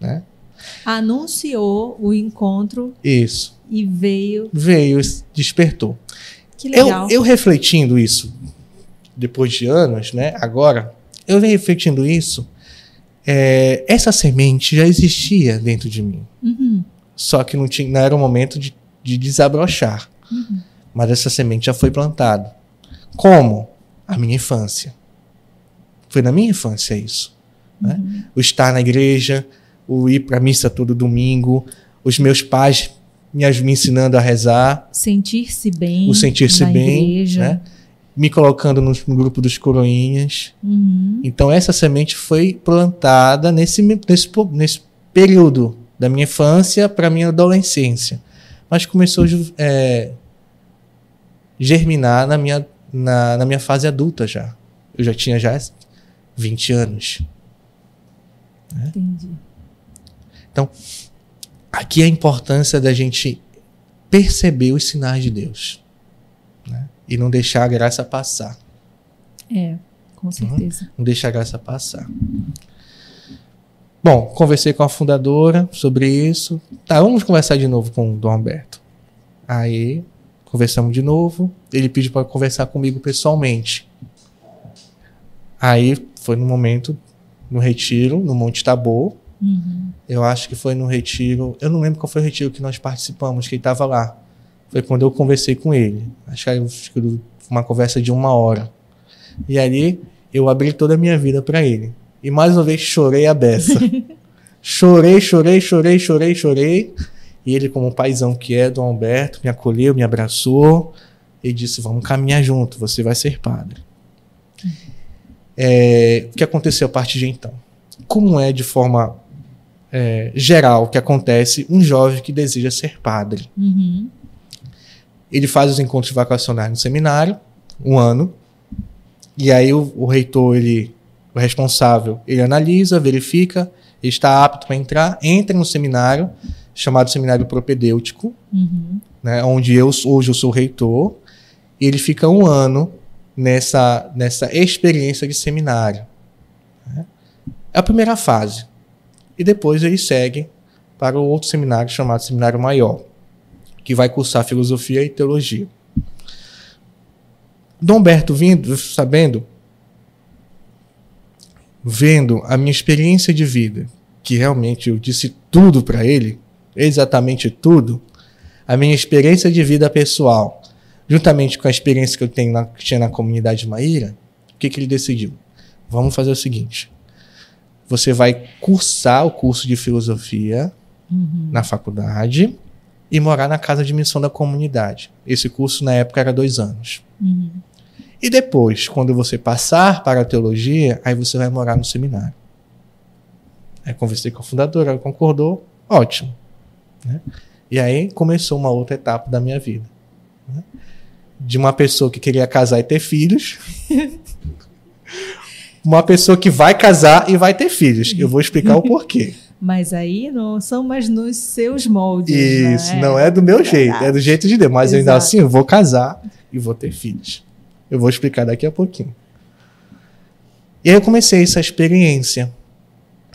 Né? Anunciou o encontro. Isso. E veio. Veio, despertou. Que legal. Eu, eu refletindo isso, depois de anos, né? Agora, eu venho refletindo isso é, essa semente já existia dentro de mim. Uhum. Só que não, tinha, não era o momento de, de desabrochar. Uhum. Mas essa semente já foi plantada. Como? A minha infância. Foi na minha infância isso. Né? O estar na igreja, o ir para a missa todo domingo, os meus pais me, me ensinando a rezar. Sentir-se bem. O sentir-se bem. Né? Me colocando no, no, grupo dos coroinhas. Uhum. Então, essa semente foi plantada nesse, nesse, nesse período da minha infância para minha adolescência. Mas começou a é, germinar na minha, na, na minha fase adulta já. Eu já tinha já 20 anos. Né? Entendi. Então, aqui é a importância da gente perceber os sinais de Deus? E não deixar a graça passar. É, com uhum. certeza. Não deixar a graça passar. Bom, conversei com a fundadora sobre isso. Tá, vamos conversar de novo com o Dom Alberto. Aí, conversamos de novo. Ele pediu para conversar comigo pessoalmente. Aí, foi no momento, no retiro, no Monte Tabor. Uhum. Eu acho que foi no retiro. Eu não lembro qual foi o retiro que nós participamos, que ele estava lá. Foi quando eu conversei com ele. Acho que foi uma conversa de uma hora. E ali eu abri toda a minha vida para ele. E mais uma vez chorei a beça. [LAUGHS] chorei, chorei, chorei, chorei, chorei. E ele, como paizão que é, Dom Alberto, me acolheu, me abraçou e disse: Vamos caminhar junto, você vai ser padre. É, o que aconteceu a partir de então? Como é de forma é, geral que acontece um jovem que deseja ser padre. Uhum. Ele faz os encontros vacacionais no seminário, um ano, e aí o, o reitor, ele, o responsável, ele analisa, verifica, está apto para entrar, entra no seminário, chamado Seminário Propedêutico, uhum. né, onde eu hoje eu sou reitor, e ele fica um ano nessa, nessa experiência de seminário. Né? É a primeira fase e depois ele segue para o outro seminário chamado Seminário Maior, que vai cursar filosofia e teologia. Dom Berto vindo, sabendo, vendo a minha experiência de vida, que realmente eu disse tudo para ele, exatamente tudo, a minha experiência de vida pessoal, juntamente com a experiência que eu tenho na, que tinha na comunidade Maíra, o que, que ele decidiu? Vamos fazer o seguinte: você vai cursar o curso de filosofia uhum. na faculdade e morar na casa de missão da comunidade. Esse curso na época era dois anos. Uhum. E depois, quando você passar para a teologia, aí você vai morar no seminário. Aí conversei com a fundadora, ela concordou, ótimo. Né? E aí começou uma outra etapa da minha vida. Né? De uma pessoa que queria casar e ter filhos, [LAUGHS] uma pessoa que vai casar e vai ter filhos. Eu vou explicar o porquê. Mas aí não são mais nos seus moldes. Isso, né? não é do meu é jeito, é do jeito de Deus. Mas Exato. ainda assim eu vou casar e vou ter filhos. Eu vou explicar daqui a pouquinho. E aí eu comecei essa experiência.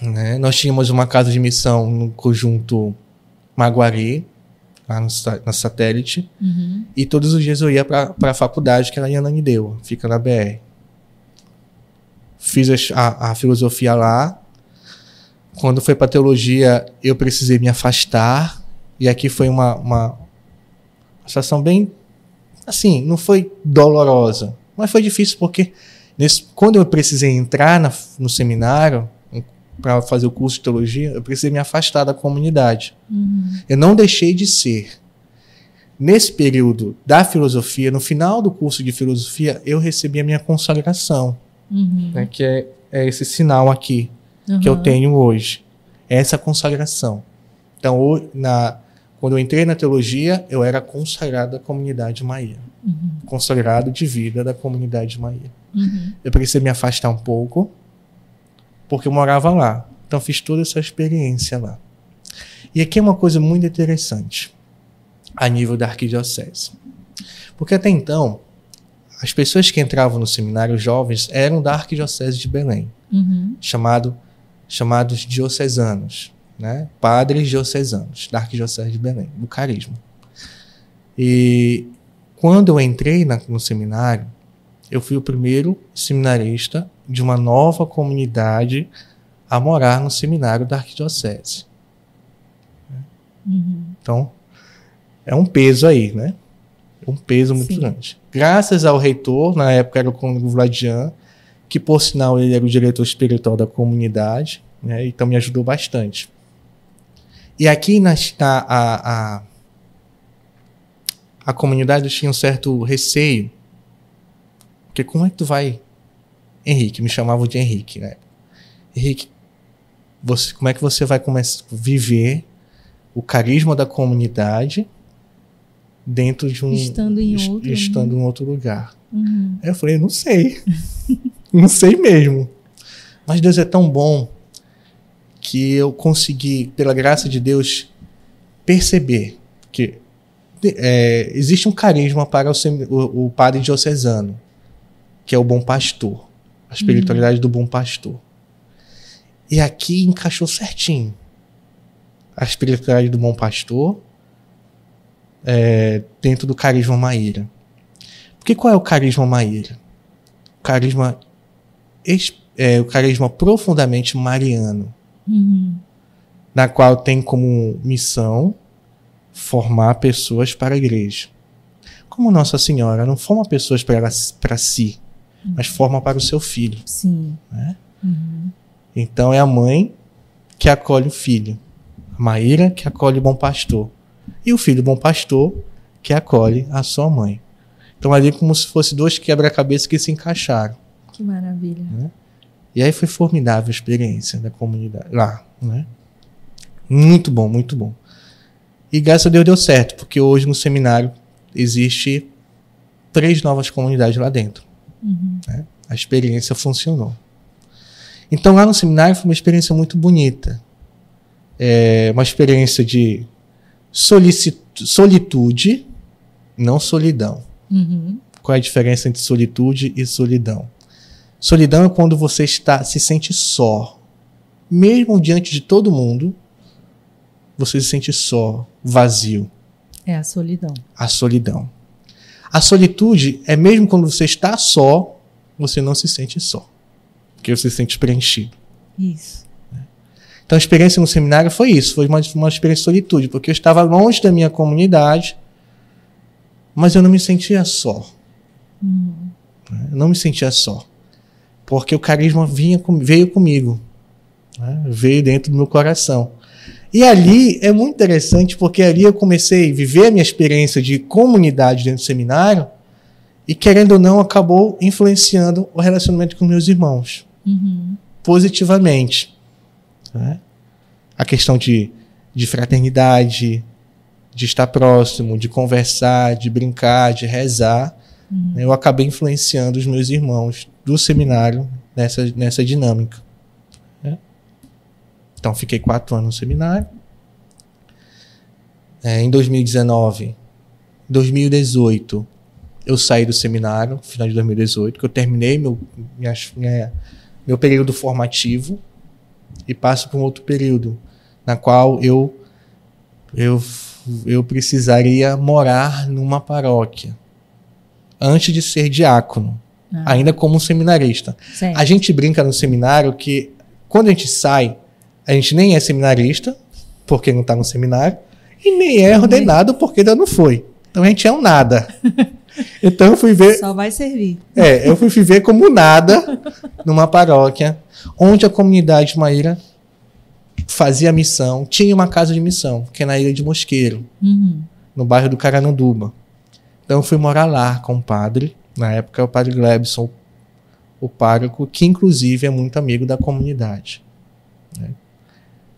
Né? Nós tínhamos uma casa de missão no conjunto Maguari, lá no, na satélite. Uhum. E todos os dias eu ia para a faculdade, que era em Ananindeua, fica na BR fiz a, a filosofia lá. Quando foi para teologia, eu precisei me afastar. E aqui foi uma, uma situação bem. Assim, não foi dolorosa, mas foi difícil porque nesse, quando eu precisei entrar na, no seminário para fazer o curso de teologia, eu precisei me afastar da comunidade. Uhum. Eu não deixei de ser. Nesse período da filosofia, no final do curso de filosofia, eu recebi a minha consagração uhum. né, que é, é, esse sinal aqui uhum. que eu tenho hoje. Essa consagração. Então, na, quando eu entrei na teologia, eu era consagrado da comunidade Maia. Uhum. Consagrado de vida da comunidade Maia. Uhum. Eu precisei me afastar um pouco, porque eu morava lá. Então, fiz toda essa experiência lá. E aqui é uma coisa muito interessante, a nível da arquidiocese. Porque até então, as pessoas que entravam no seminário jovens eram da Arquidiocese de Belém, uhum. chamado, chamados diocesanos, né? padres diocesanos da Arquidiocese de Belém, do carisma. E quando eu entrei na, no seminário, eu fui o primeiro seminarista de uma nova comunidade a morar no seminário da Arquidiocese. Uhum. Então, é um peso aí, né? Um peso muito Sim. grande graças ao reitor, na época era o cônego Vladian, que por sinal ele era o diretor espiritual da comunidade, né? então me ajudou bastante. E aqui na, a, a, a comunidade tinha um certo receio, porque como é que tu vai, Henrique, me chamavam de Henrique, né? Henrique, você, como é que você vai começar a viver o carisma da comunidade dentro de um estando em outro, estando né? em outro lugar? Uhum. Aí eu falei, não sei. [LAUGHS] não sei mesmo. Mas Deus é tão bom que eu consegui, pela graça de Deus, perceber que é, existe um carisma para o, o, o, padre diocesano, que é o bom pastor, a espiritualidade uhum. do bom pastor. E aqui encaixou certinho a espiritualidade do bom pastor é, dentro do carisma maíra. Porque qual é o carisma maíra? O carisma, é, o carisma profundamente mariano, uhum. na qual tem como missão formar pessoas para a igreja. Como Nossa Senhora não forma pessoas para, si, uhum. mas forma para o seu filho. Sim. Né? Uhum. Então é a mãe que acolhe o filho, a Maíra que acolhe o bom pastor, e o filho bom pastor que acolhe a sua mãe. Então ali como se fosse dois quebra-cabeças que se encaixaram. Que maravilha. Né? E aí foi formidável a experiência da comunidade lá, né? Muito bom, muito bom. E graças a Deus deu certo, porque hoje no seminário existe três novas comunidades lá dentro. Uhum. Né? A experiência funcionou. Então lá no seminário foi uma experiência muito bonita. É uma experiência de solitude, não solidão. Uhum. Qual é a diferença entre solitude e solidão? Solidão é quando você está se sente só. Mesmo diante de todo mundo, você se sente só, vazio. É a solidão. A solidão. A solitude é mesmo quando você está só, você não se sente só. Porque você se sente preenchido. Isso. Então a experiência no seminário foi isso, foi uma, uma experiência de solitude, porque eu estava longe da minha comunidade, mas eu não me sentia só. Hum. Eu não me sentia só. Porque o carisma vinha, veio comigo. Né? Veio dentro do meu coração. E ali é muito interessante, porque ali eu comecei a viver a minha experiência de comunidade dentro do seminário, e querendo ou não, acabou influenciando o relacionamento com meus irmãos. Uhum. Positivamente. Né? A questão de, de fraternidade, de estar próximo, de conversar, de brincar, de rezar, uhum. eu acabei influenciando os meus irmãos do seminário nessa, nessa dinâmica. Né? Então, fiquei quatro anos no seminário. É, em 2019, 2018, eu saí do seminário, final de 2018, que eu terminei meu, minha, minha, meu período formativo e passo para um outro período, na qual eu, eu eu precisaria morar numa paróquia antes de ser diácono, ah. ainda como um seminarista. Certo. A gente brinca no seminário que quando a gente sai, a gente nem é seminarista, porque não está no seminário, e nem é ordenado porque ainda não foi. Então a gente é um nada. [LAUGHS] Então eu fui ver. Só vai servir. É, eu fui viver como nada numa paróquia, onde a comunidade Maíra fazia missão, tinha uma casa de missão, que é na Ilha de Mosqueiro, uhum. no bairro do Carananduba. Então eu fui morar lá com o padre, na época o padre Glebson, o pároco, que inclusive é muito amigo da comunidade. Né?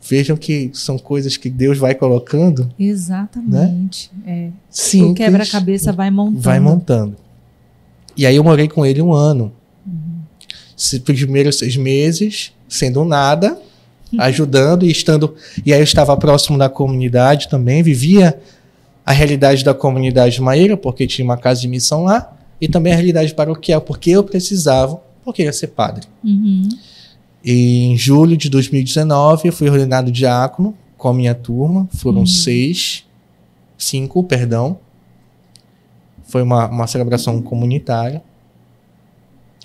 Vejam que são coisas que Deus vai colocando. Exatamente. Né? É. Simples, o quebra-cabeça vai montando. Vai montando. E aí eu morei com ele um ano. Uhum. Os primeiros seis meses, sendo nada, [LAUGHS] ajudando e estando. E aí eu estava próximo da comunidade também, vivia a realidade da comunidade Maíra, porque tinha uma casa de missão lá, e também a realidade paroquial, porque eu precisava, porque ia ser padre. Uhum. Em julho de 2019 eu fui ordenado diácono com a minha turma, foram uhum. seis, cinco, perdão. Foi uma, uma celebração comunitária.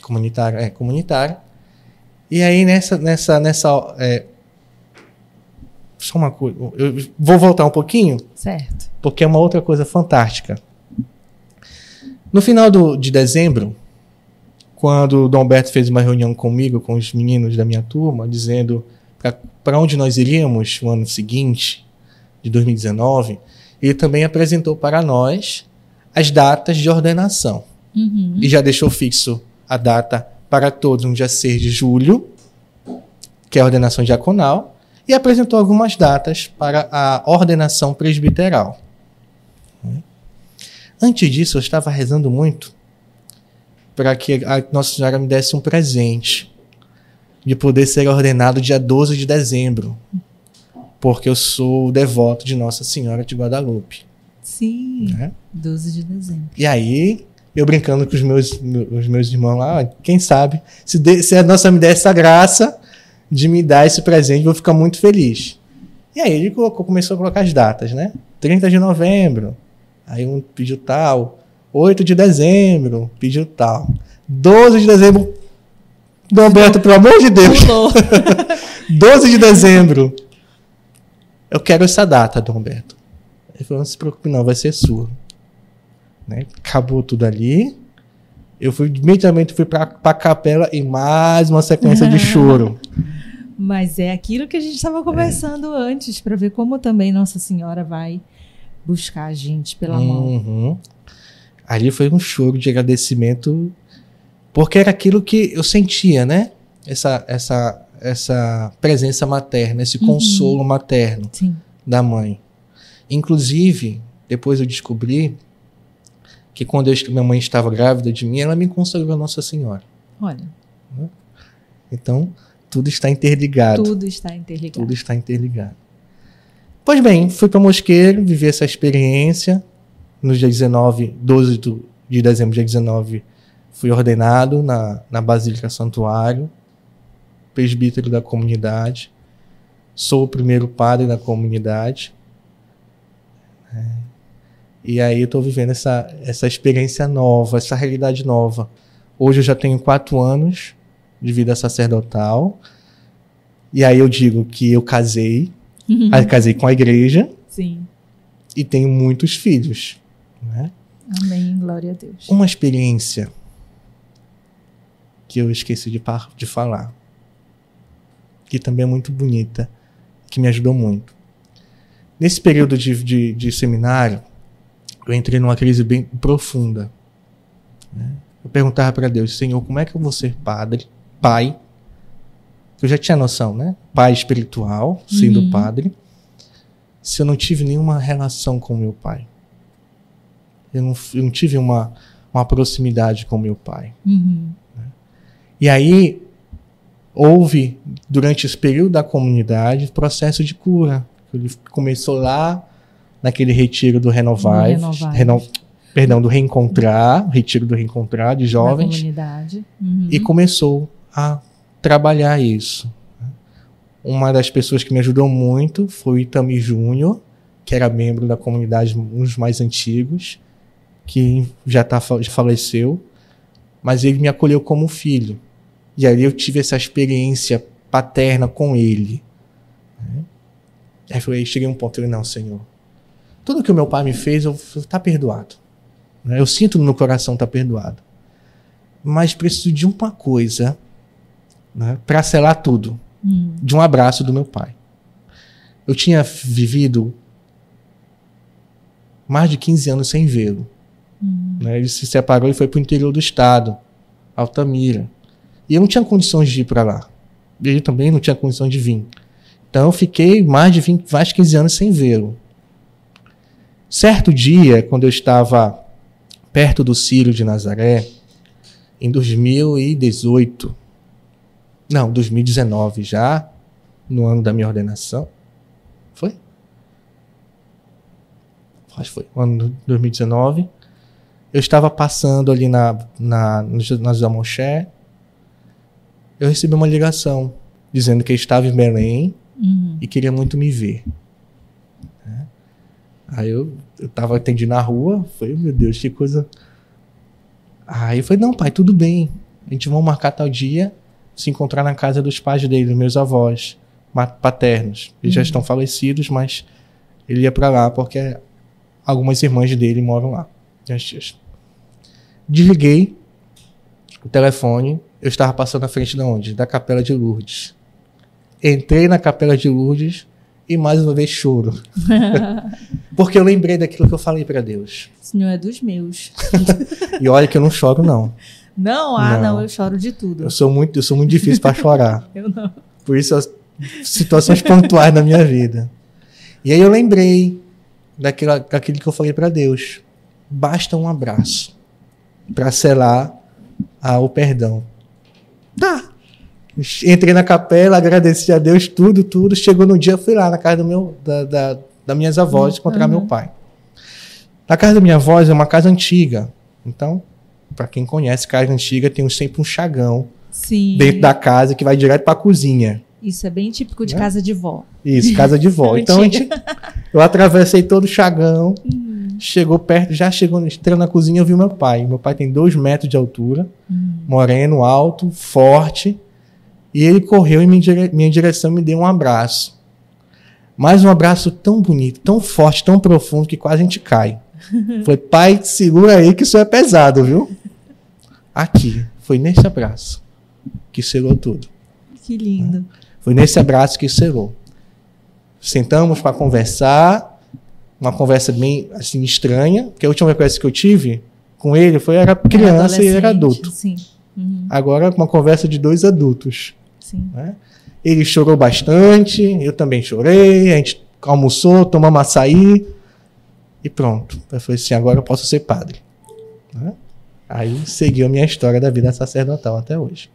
Comunitária, é, comunitária. E aí nessa, nessa, nessa é, só uma coisa. Eu vou voltar um pouquinho. Certo. Porque é uma outra coisa fantástica. No final do, de dezembro, quando o Dom Alberto fez uma reunião comigo, com os meninos da minha turma, dizendo para onde nós iríamos no ano seguinte, de 2019, ele também apresentou para nós as datas de ordenação. Uhum. E já deixou fixo a data para todos no dia 6 de julho, que é a ordenação diaconal, e apresentou algumas datas para a ordenação presbiteral. Antes disso, eu estava rezando muito para que a Nossa Senhora me desse um presente de poder ser ordenado dia 12 de dezembro, porque eu sou devoto de Nossa Senhora de Guadalupe. Sim, Né? 12 de dezembro. E aí, eu brincando com os meus, os meus irmãos lá, quem sabe, se, de- se a Nossa me der essa graça de me dar esse presente, eu vou ficar muito feliz. E aí ele colocou- começou a colocar as datas, né? 30 de novembro, aí um pediu tal, 8 de dezembro, pediu tal, 12 de dezembro, Dom Alberto, pelo amor de Deus, Pulou. [LAUGHS] 12 de dezembro. Eu quero essa data, Dom Beto. Ele falou: não se preocupe, não, vai ser sua. Né? Acabou tudo ali. Eu fui imediatamente fui pra, pra capela e mais uma sequência de choro. [LAUGHS] Mas é aquilo que a gente estava conversando antes, para ver como também Nossa Senhora vai buscar a gente pela mão. Uhum. Ali foi um choro de agradecimento, porque era aquilo que eu sentia, né? Essa, essa, essa presença materna, esse Uhum. consolo materno. Sim. da mãe. Inclusive, depois eu descobri que quando eu- minha mãe estava grávida de mim, ela me consagrou a Nossa Senhora. Olha, Então, tudo está interligado. tudo está interligado. Tudo está interligado. Pois bem, fui para Mosqueiro, vivi essa experiência. No dia 19, 12 do- de dezembro, dia 19, fui ordenado na, na Basílica Santuário, presbítero da comunidade. Sou o primeiro padre da comunidade. É. E aí eu estou vivendo essa, essa experiência nova, essa realidade nova. Hoje eu já tenho quatro anos de vida sacerdotal. E aí eu digo que eu casei, aí casei com a igreja Sim. e tenho muitos filhos. Né? Amém. Glória a Deus. Uma experiência que eu esqueci de, de falar, que também é muito bonita, que me ajudou muito. Nesse período de, de, de seminário, eu entrei numa crise bem profunda. né? Eu perguntava para Deus, Senhor, como é que eu vou ser padre, pai? Eu já tinha noção, né? Pai espiritual, sendo Uhum. padre, se eu não tive nenhuma relação com meu pai. Eu não, eu não tive uma, uma proximidade com meu pai. Uhum. E aí houve, durante esse período da comunidade, processo de cura. Ele começou lá naquele retiro do Renovar, No Renovar. Reno- perdão, do Reencontrar, retiro do Reencontrar de jovens. Uhum. e começou a trabalhar isso. Uma das pessoas que me ajudou muito foi o Itami Júnior, que era membro da comunidade, um dos mais antigos, que já, tá, já faleceu, mas ele me acolheu como filho. E aí eu tive essa experiência paterna com ele. Aí eu falei, cheguei a um ponto, falei, não, Senhor, tudo que o meu pai me fez, eu tá perdoado. né? Eu sinto no meu coração tá perdoado. Mas preciso de uma coisa né, para selar tudo Hum. de um abraço do meu pai. Eu tinha vivido mais de 15 anos sem vê-lo. Hum. né? Ele se separou e foi para o interior do estado, Altamira. E eu não tinha condições de ir para lá. Ele também não tinha condições de vir. Então eu fiquei mais de 20, mais de 15 anos sem vê-lo. Certo dia, quando eu estava perto do Círio de Nazaré, em 2018, não, 2019 já, no ano da minha ordenação. Foi? Acho que foi, no ano de 2019. Eu estava passando ali na, na, na José Monché. Eu recebi uma ligação dizendo que eu estava em Belém Uhum. e queria muito me ver. Né? Aí eu, eu tava atendi na rua, falei, meu Deus, que coisa. Aí eu falei, não, pai, tudo bem. A gente vai marcar tal dia, se encontrar na casa dos pais dele, dos meus avós paternos. Eles já Uhum. estão falecidos, mas ele ia pra lá porque algumas irmãs dele moram lá. minhas tias. Desliguei, o telefone, eu estava passando na frente de onde? Da Capela de Lourdes. Entrei na Capela de Lourdes e mais uma vez choro. [LAUGHS] Porque eu lembrei daquilo que eu falei para Deus. Senhor é dos meus. [LAUGHS] e olha que eu não choro não. Não, ah, não, não eu choro de tudo. Eu sou muito, eu sou muito difícil para [LAUGHS] chorar. eu não. Por isso as situações pontuais na minha vida. E aí eu lembrei daquilo, daquilo que eu falei para Deus. Basta um abraço para selar o perdão. Tá. Entrei na capela, agradeci a Deus, tudo, tudo. Chegou no dia, fui lá na casa do meu, da, da, das minhas avós encontrar uhum. meu pai. Na casa da minha avó é uma casa antiga. Então, para quem conhece, casa antiga tem sempre um chagão Sim. dentro da casa que vai direto para a cozinha. Isso é bem típico de né? casa de vó. Isso, casa de vó. [LAUGHS] então a gente, eu atravessei todo o chagão, uhum. chegou perto, já chegou, entrando na cozinha, eu vi meu pai. Meu pai tem dois metros de altura, uhum. moreno, alto, forte. E ele correu em minha direção e me deu um abraço. Mas um abraço tão bonito, tão forte, tão profundo que quase a gente cai. [LAUGHS] Foi, pai, segura aí que isso é pesado, viu? Aqui, foi nesse abraço que selou tudo. Que lindo. Foi nesse abraço que selou. Sentamos para conversar, uma conversa bem assim estranha, porque a última conversa que eu tive com ele foi era criança era e era adulto. Sim. Uhum. Agora uma conversa de dois adultos. Sim. Né? Ele chorou bastante, eu também chorei, a gente almoçou, tomamos açaí e pronto. Eu falei assim, agora eu posso ser padre. Né? Aí seguiu a minha história da vida sacerdotal até hoje.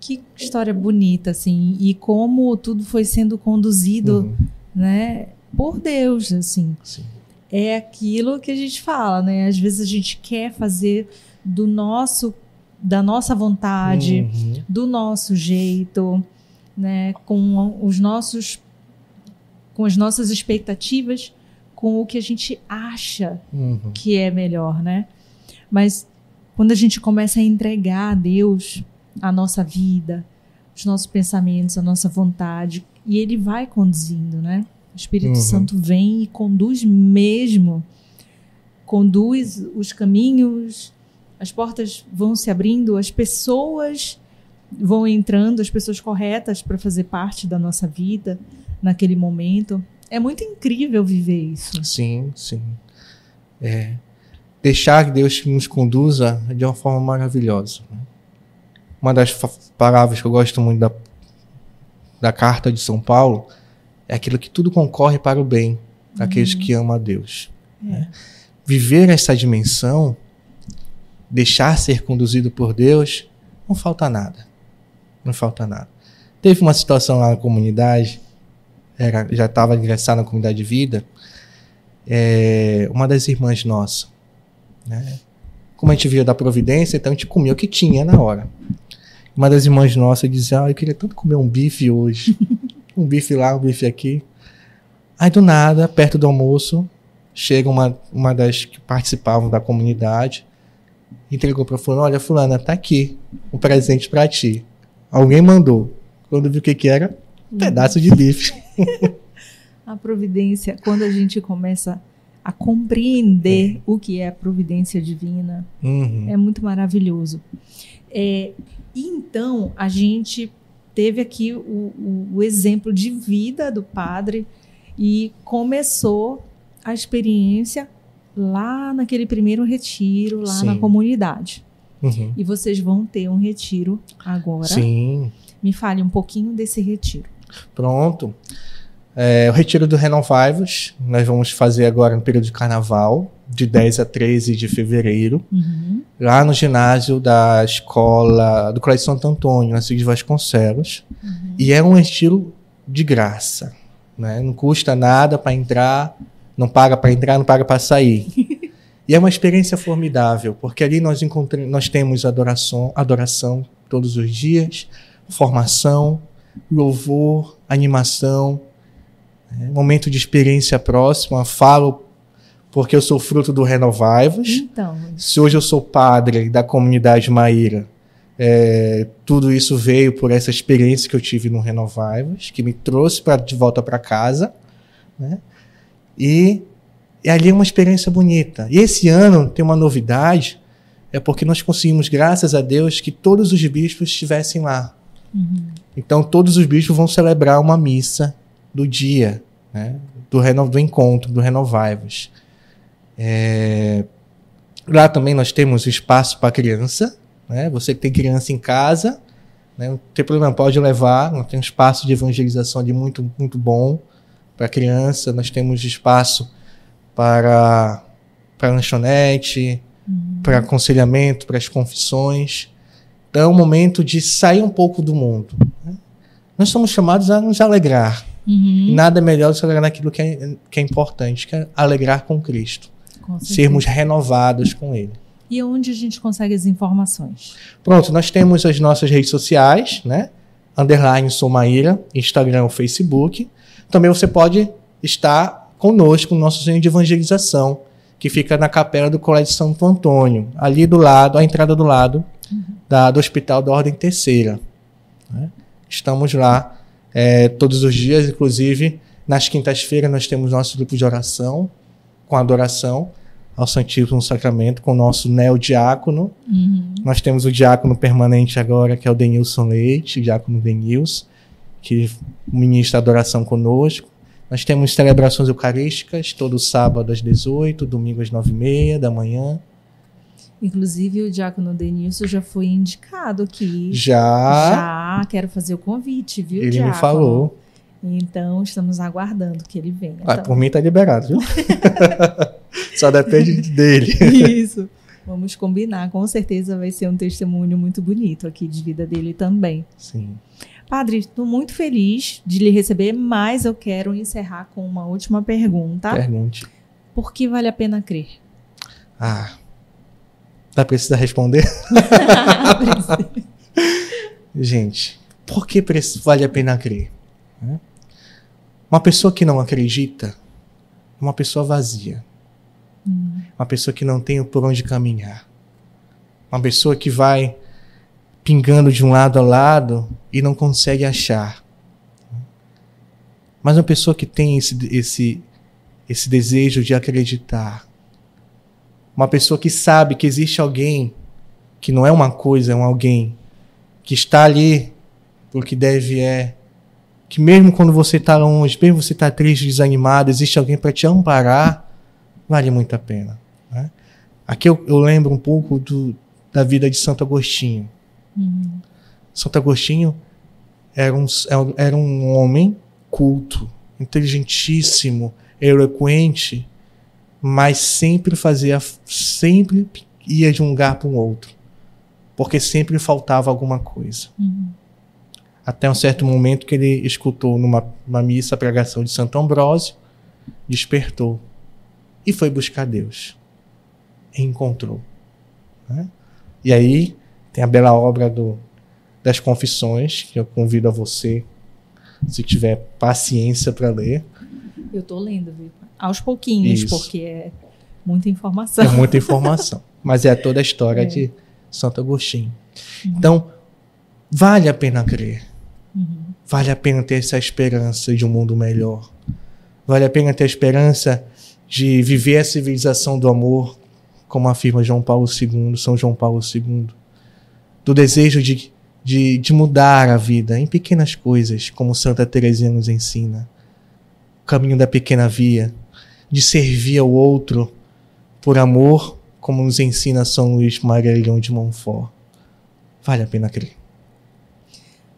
Que história bonita, assim, e como tudo foi sendo conduzido, uhum. né, por Deus, assim. Sim. É aquilo que a gente fala, né? Às vezes a gente quer fazer do nosso, da nossa vontade, uhum. do nosso jeito, né, com os nossos, com as nossas expectativas, com o que a gente acha uhum. que é melhor, né? Mas quando a gente começa a entregar a Deus a nossa vida, os nossos pensamentos, a nossa vontade, e ele vai conduzindo, né? O Espírito uhum. Santo vem e conduz mesmo. Conduz os caminhos, as portas vão se abrindo, as pessoas vão entrando, as pessoas corretas para fazer parte da nossa vida naquele momento. É muito incrível viver isso. Sim, sim. É, deixar que Deus nos conduza de uma forma maravilhosa. Uma das palavras que eu gosto muito da, da carta de São Paulo é aquilo que tudo concorre para o bem daqueles uhum. que amam a Deus. É. Né? Viver essa dimensão, deixar ser conduzido por Deus, não falta nada. Não falta nada. Teve uma situação lá na comunidade, era, já estava ingressado na comunidade de vida, é, uma das irmãs nossas, né? Como a gente via da providência, então a gente comia o que tinha na hora. Uma das irmãs nossas dizia: Ah, eu queria tanto comer um bife hoje. [LAUGHS] um bife lá, um bife aqui. Aí do nada, perto do almoço, chega uma, uma das que participavam da comunidade, entregou para fulano: Olha, fulana, tá aqui um presente para ti. Alguém mandou. Quando viu o que que era, um pedaço de bife. [LAUGHS] a providência, quando a gente começa a compreender é. o que é a providência divina, uhum. é muito maravilhoso. É, e então a gente teve aqui o, o, o exemplo de vida do padre e começou a experiência lá naquele primeiro retiro, lá Sim. na comunidade. Uhum. E vocês vão ter um retiro agora. Sim. Me fale um pouquinho desse retiro. Pronto. É, o retiro do Renovivos, nós vamos fazer agora no período de carnaval de 10 a 13 de fevereiro, uhum. lá no ginásio da escola do Colégio Santo Antônio, na Cidade de Vasconcelos. Uhum. E é um estilo de graça. Né? Não custa nada para entrar, não paga para entrar, não paga para sair. [LAUGHS] e é uma experiência formidável, porque ali nós, encontramos, nós temos adoração, adoração todos os dias, formação, louvor, animação, momento de experiência próxima. Falo porque eu sou fruto do Renovivos. Então. Se hoje eu sou padre da comunidade Maíra, é, tudo isso veio por essa experiência que eu tive no Renovivos, que me trouxe pra, de volta para casa. Né? E, e ali é uma experiência bonita. E esse ano tem uma novidade. é porque nós conseguimos, graças a Deus, que todos os bispos estivessem lá. Uhum. Então, todos os bispos vão celebrar uma missa do dia, né? do, reno, do encontro, do Renovai-vos. É... Lá também nós temos espaço para criança. Né? Você que tem criança em casa, né? não tem problema, pode levar. Nós temos espaço de evangelização de muito, muito bom para criança. Nós temos espaço para, para lanchonete, uhum. para aconselhamento, para as confissões. Então é um momento de sair um pouco do mundo. Né? Nós somos chamados a nos alegrar. Uhum. Nada melhor do que alegrar naquilo que é, que é importante, que é alegrar com Cristo. Com sermos renovados com Ele. E onde a gente consegue as informações? Pronto, nós temos as nossas redes sociais, né? Underline Somaíra, Instagram ou Facebook. Também você pode estar conosco no nosso centro de evangelização, que fica na capela do Colégio Santo Antônio, ali do lado, a entrada do lado uhum. da, do Hospital da Ordem Terceira. Né? Estamos lá é, todos os dias, inclusive nas quintas-feiras nós temos nosso grupo de oração, com adoração ao Santíssimo Sacramento, com o nosso neodiácono. Uhum. Nós temos o diácono permanente agora, que é o Denilson Leite, o diácono Denilson, que ministra adoração conosco. Nós temos celebrações eucarísticas todo sábado às 18, domingo às 9h30 da manhã. Inclusive, o diácono Denilson já foi indicado aqui. Já? Já, quero fazer o convite, viu, Ele diácono? me falou. Então, estamos aguardando que ele venha. Ah, então. por mim tá liberado, viu? [LAUGHS] Só depende dele. Isso. Vamos combinar. Com certeza vai ser um testemunho muito bonito aqui de vida dele também. Sim. Padre, estou muito feliz de lhe receber, mas eu quero encerrar com uma última pergunta. Pergunte. Por que vale a pena crer? Ah, Dá precisa responder? [LAUGHS] Gente, por que vale a pena crer? Uma pessoa que não acredita é uma pessoa vazia. Hum. Uma pessoa que não tem por onde caminhar. Uma pessoa que vai pingando de um lado a lado e não consegue achar. Mas uma pessoa que tem esse, esse, esse desejo de acreditar, uma pessoa que sabe que existe alguém que não é uma coisa, é um alguém que está ali porque deve é que mesmo quando você está longe, mesmo você está triste, desanimado, existe alguém para te amparar, vale muito a pena. Né? Aqui eu, eu, lembro um pouco do, da vida de Santo Agostinho. Uhum. Santo Agostinho era um, era um homem culto, inteligentíssimo, eloquente, mas sempre fazia, sempre ia de um lugar para um outro, porque sempre faltava alguma coisa. Uhum. Até um certo momento que ele escutou numa missa a pregação de Santo Ambrósio, despertou e foi buscar Deus. E encontrou. Né? E aí tem a bela obra do, das Confissões, que eu convido a você, se tiver paciência para ler. Eu estou lendo, viu? Aos pouquinhos, Isso. porque é muita informação. É muita informação. [LAUGHS] mas é toda a história é. de Santo Agostinho. Uhum. Então, vale a pena crer. Uhum. Vale a pena ter essa esperança de um mundo melhor. Vale a pena ter a esperança de viver a civilização do amor, como afirma João Paulo II, São João Paulo II. Do desejo de, de, de mudar a vida em pequenas coisas, como Santa Teresinha nos ensina. O caminho da pequena via, de servir ao outro por amor, como nos ensina São Luís Maria Leão de Montfort. Vale a pena crer.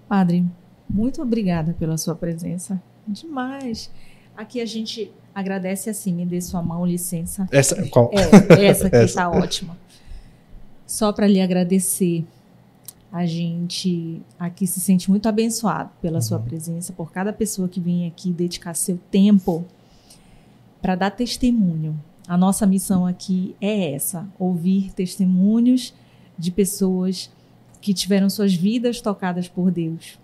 Padre, muito obrigada pela sua presença. Demais. Aqui a gente agradece assim, me dê sua mão, licença. Essa, qual? É, essa aqui [LAUGHS] está ótima. Só para lhe agradecer. A gente aqui se sente muito abençoado pela uhum. sua presença, por cada pessoa que vem aqui dedicar seu tempo para dar testemunho. A nossa missão aqui é essa: ouvir testemunhos de pessoas que tiveram suas vidas tocadas por Deus.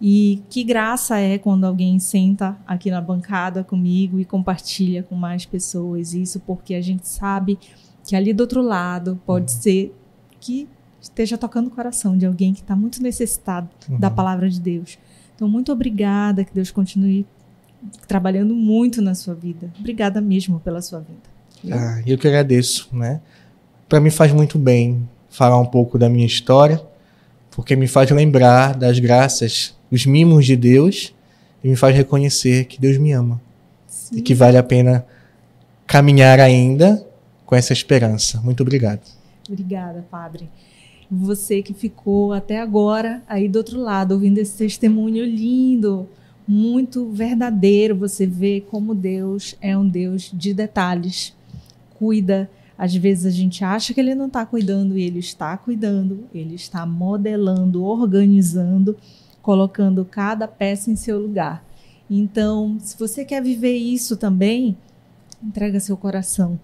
E que graça é quando alguém senta aqui na bancada comigo e compartilha com mais pessoas isso, porque a gente sabe que ali do outro lado pode ser que esteja tocando o coração de alguém que está muito necessitado uhum. da palavra de Deus. Então, muito obrigada, que Deus continue trabalhando muito na sua vida. Obrigada mesmo pela sua vida. Ah, eu que agradeço, né? para mim faz muito bem falar um pouco da minha história, porque me faz lembrar das graças, dos mimos de Deus e me faz reconhecer que Deus me ama Sim. e que vale a pena caminhar ainda com essa esperança. Muito obrigado. Obrigada, Padre. Você que ficou até agora aí do outro lado, ouvindo esse testemunho lindo, muito verdadeiro. Você vê como Deus é um Deus de detalhes, cuida. Às vezes a gente acha que ele não está cuidando e ele está cuidando, ele está modelando, organizando, colocando cada peça em seu lugar. Então, se você quer viver isso também, entrega seu coração.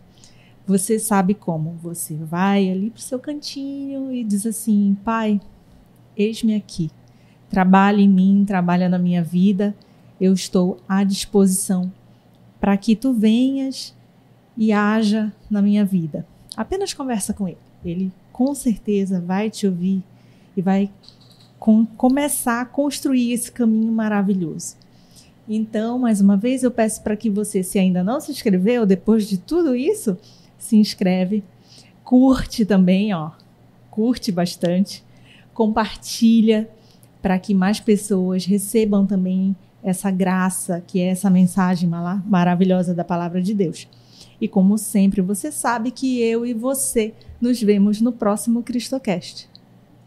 Você sabe como. Você vai ali para o seu cantinho e diz assim: Pai, eis-me aqui. Trabalha em mim, trabalha na minha vida. Eu estou à disposição para que tu venhas e haja na minha vida. Apenas conversa com ele. Ele com certeza vai te ouvir e vai com, começar a construir esse caminho maravilhoso. Então, mais uma vez, eu peço para que você, se ainda não se inscreveu, depois de tudo isso, se inscreve, curte também, ó, curte bastante, compartilha para que mais pessoas recebam também essa graça, que é essa mensagem maravilhosa da palavra de Deus. E como sempre, você sabe que eu e você nos vemos no próximo Cristocast.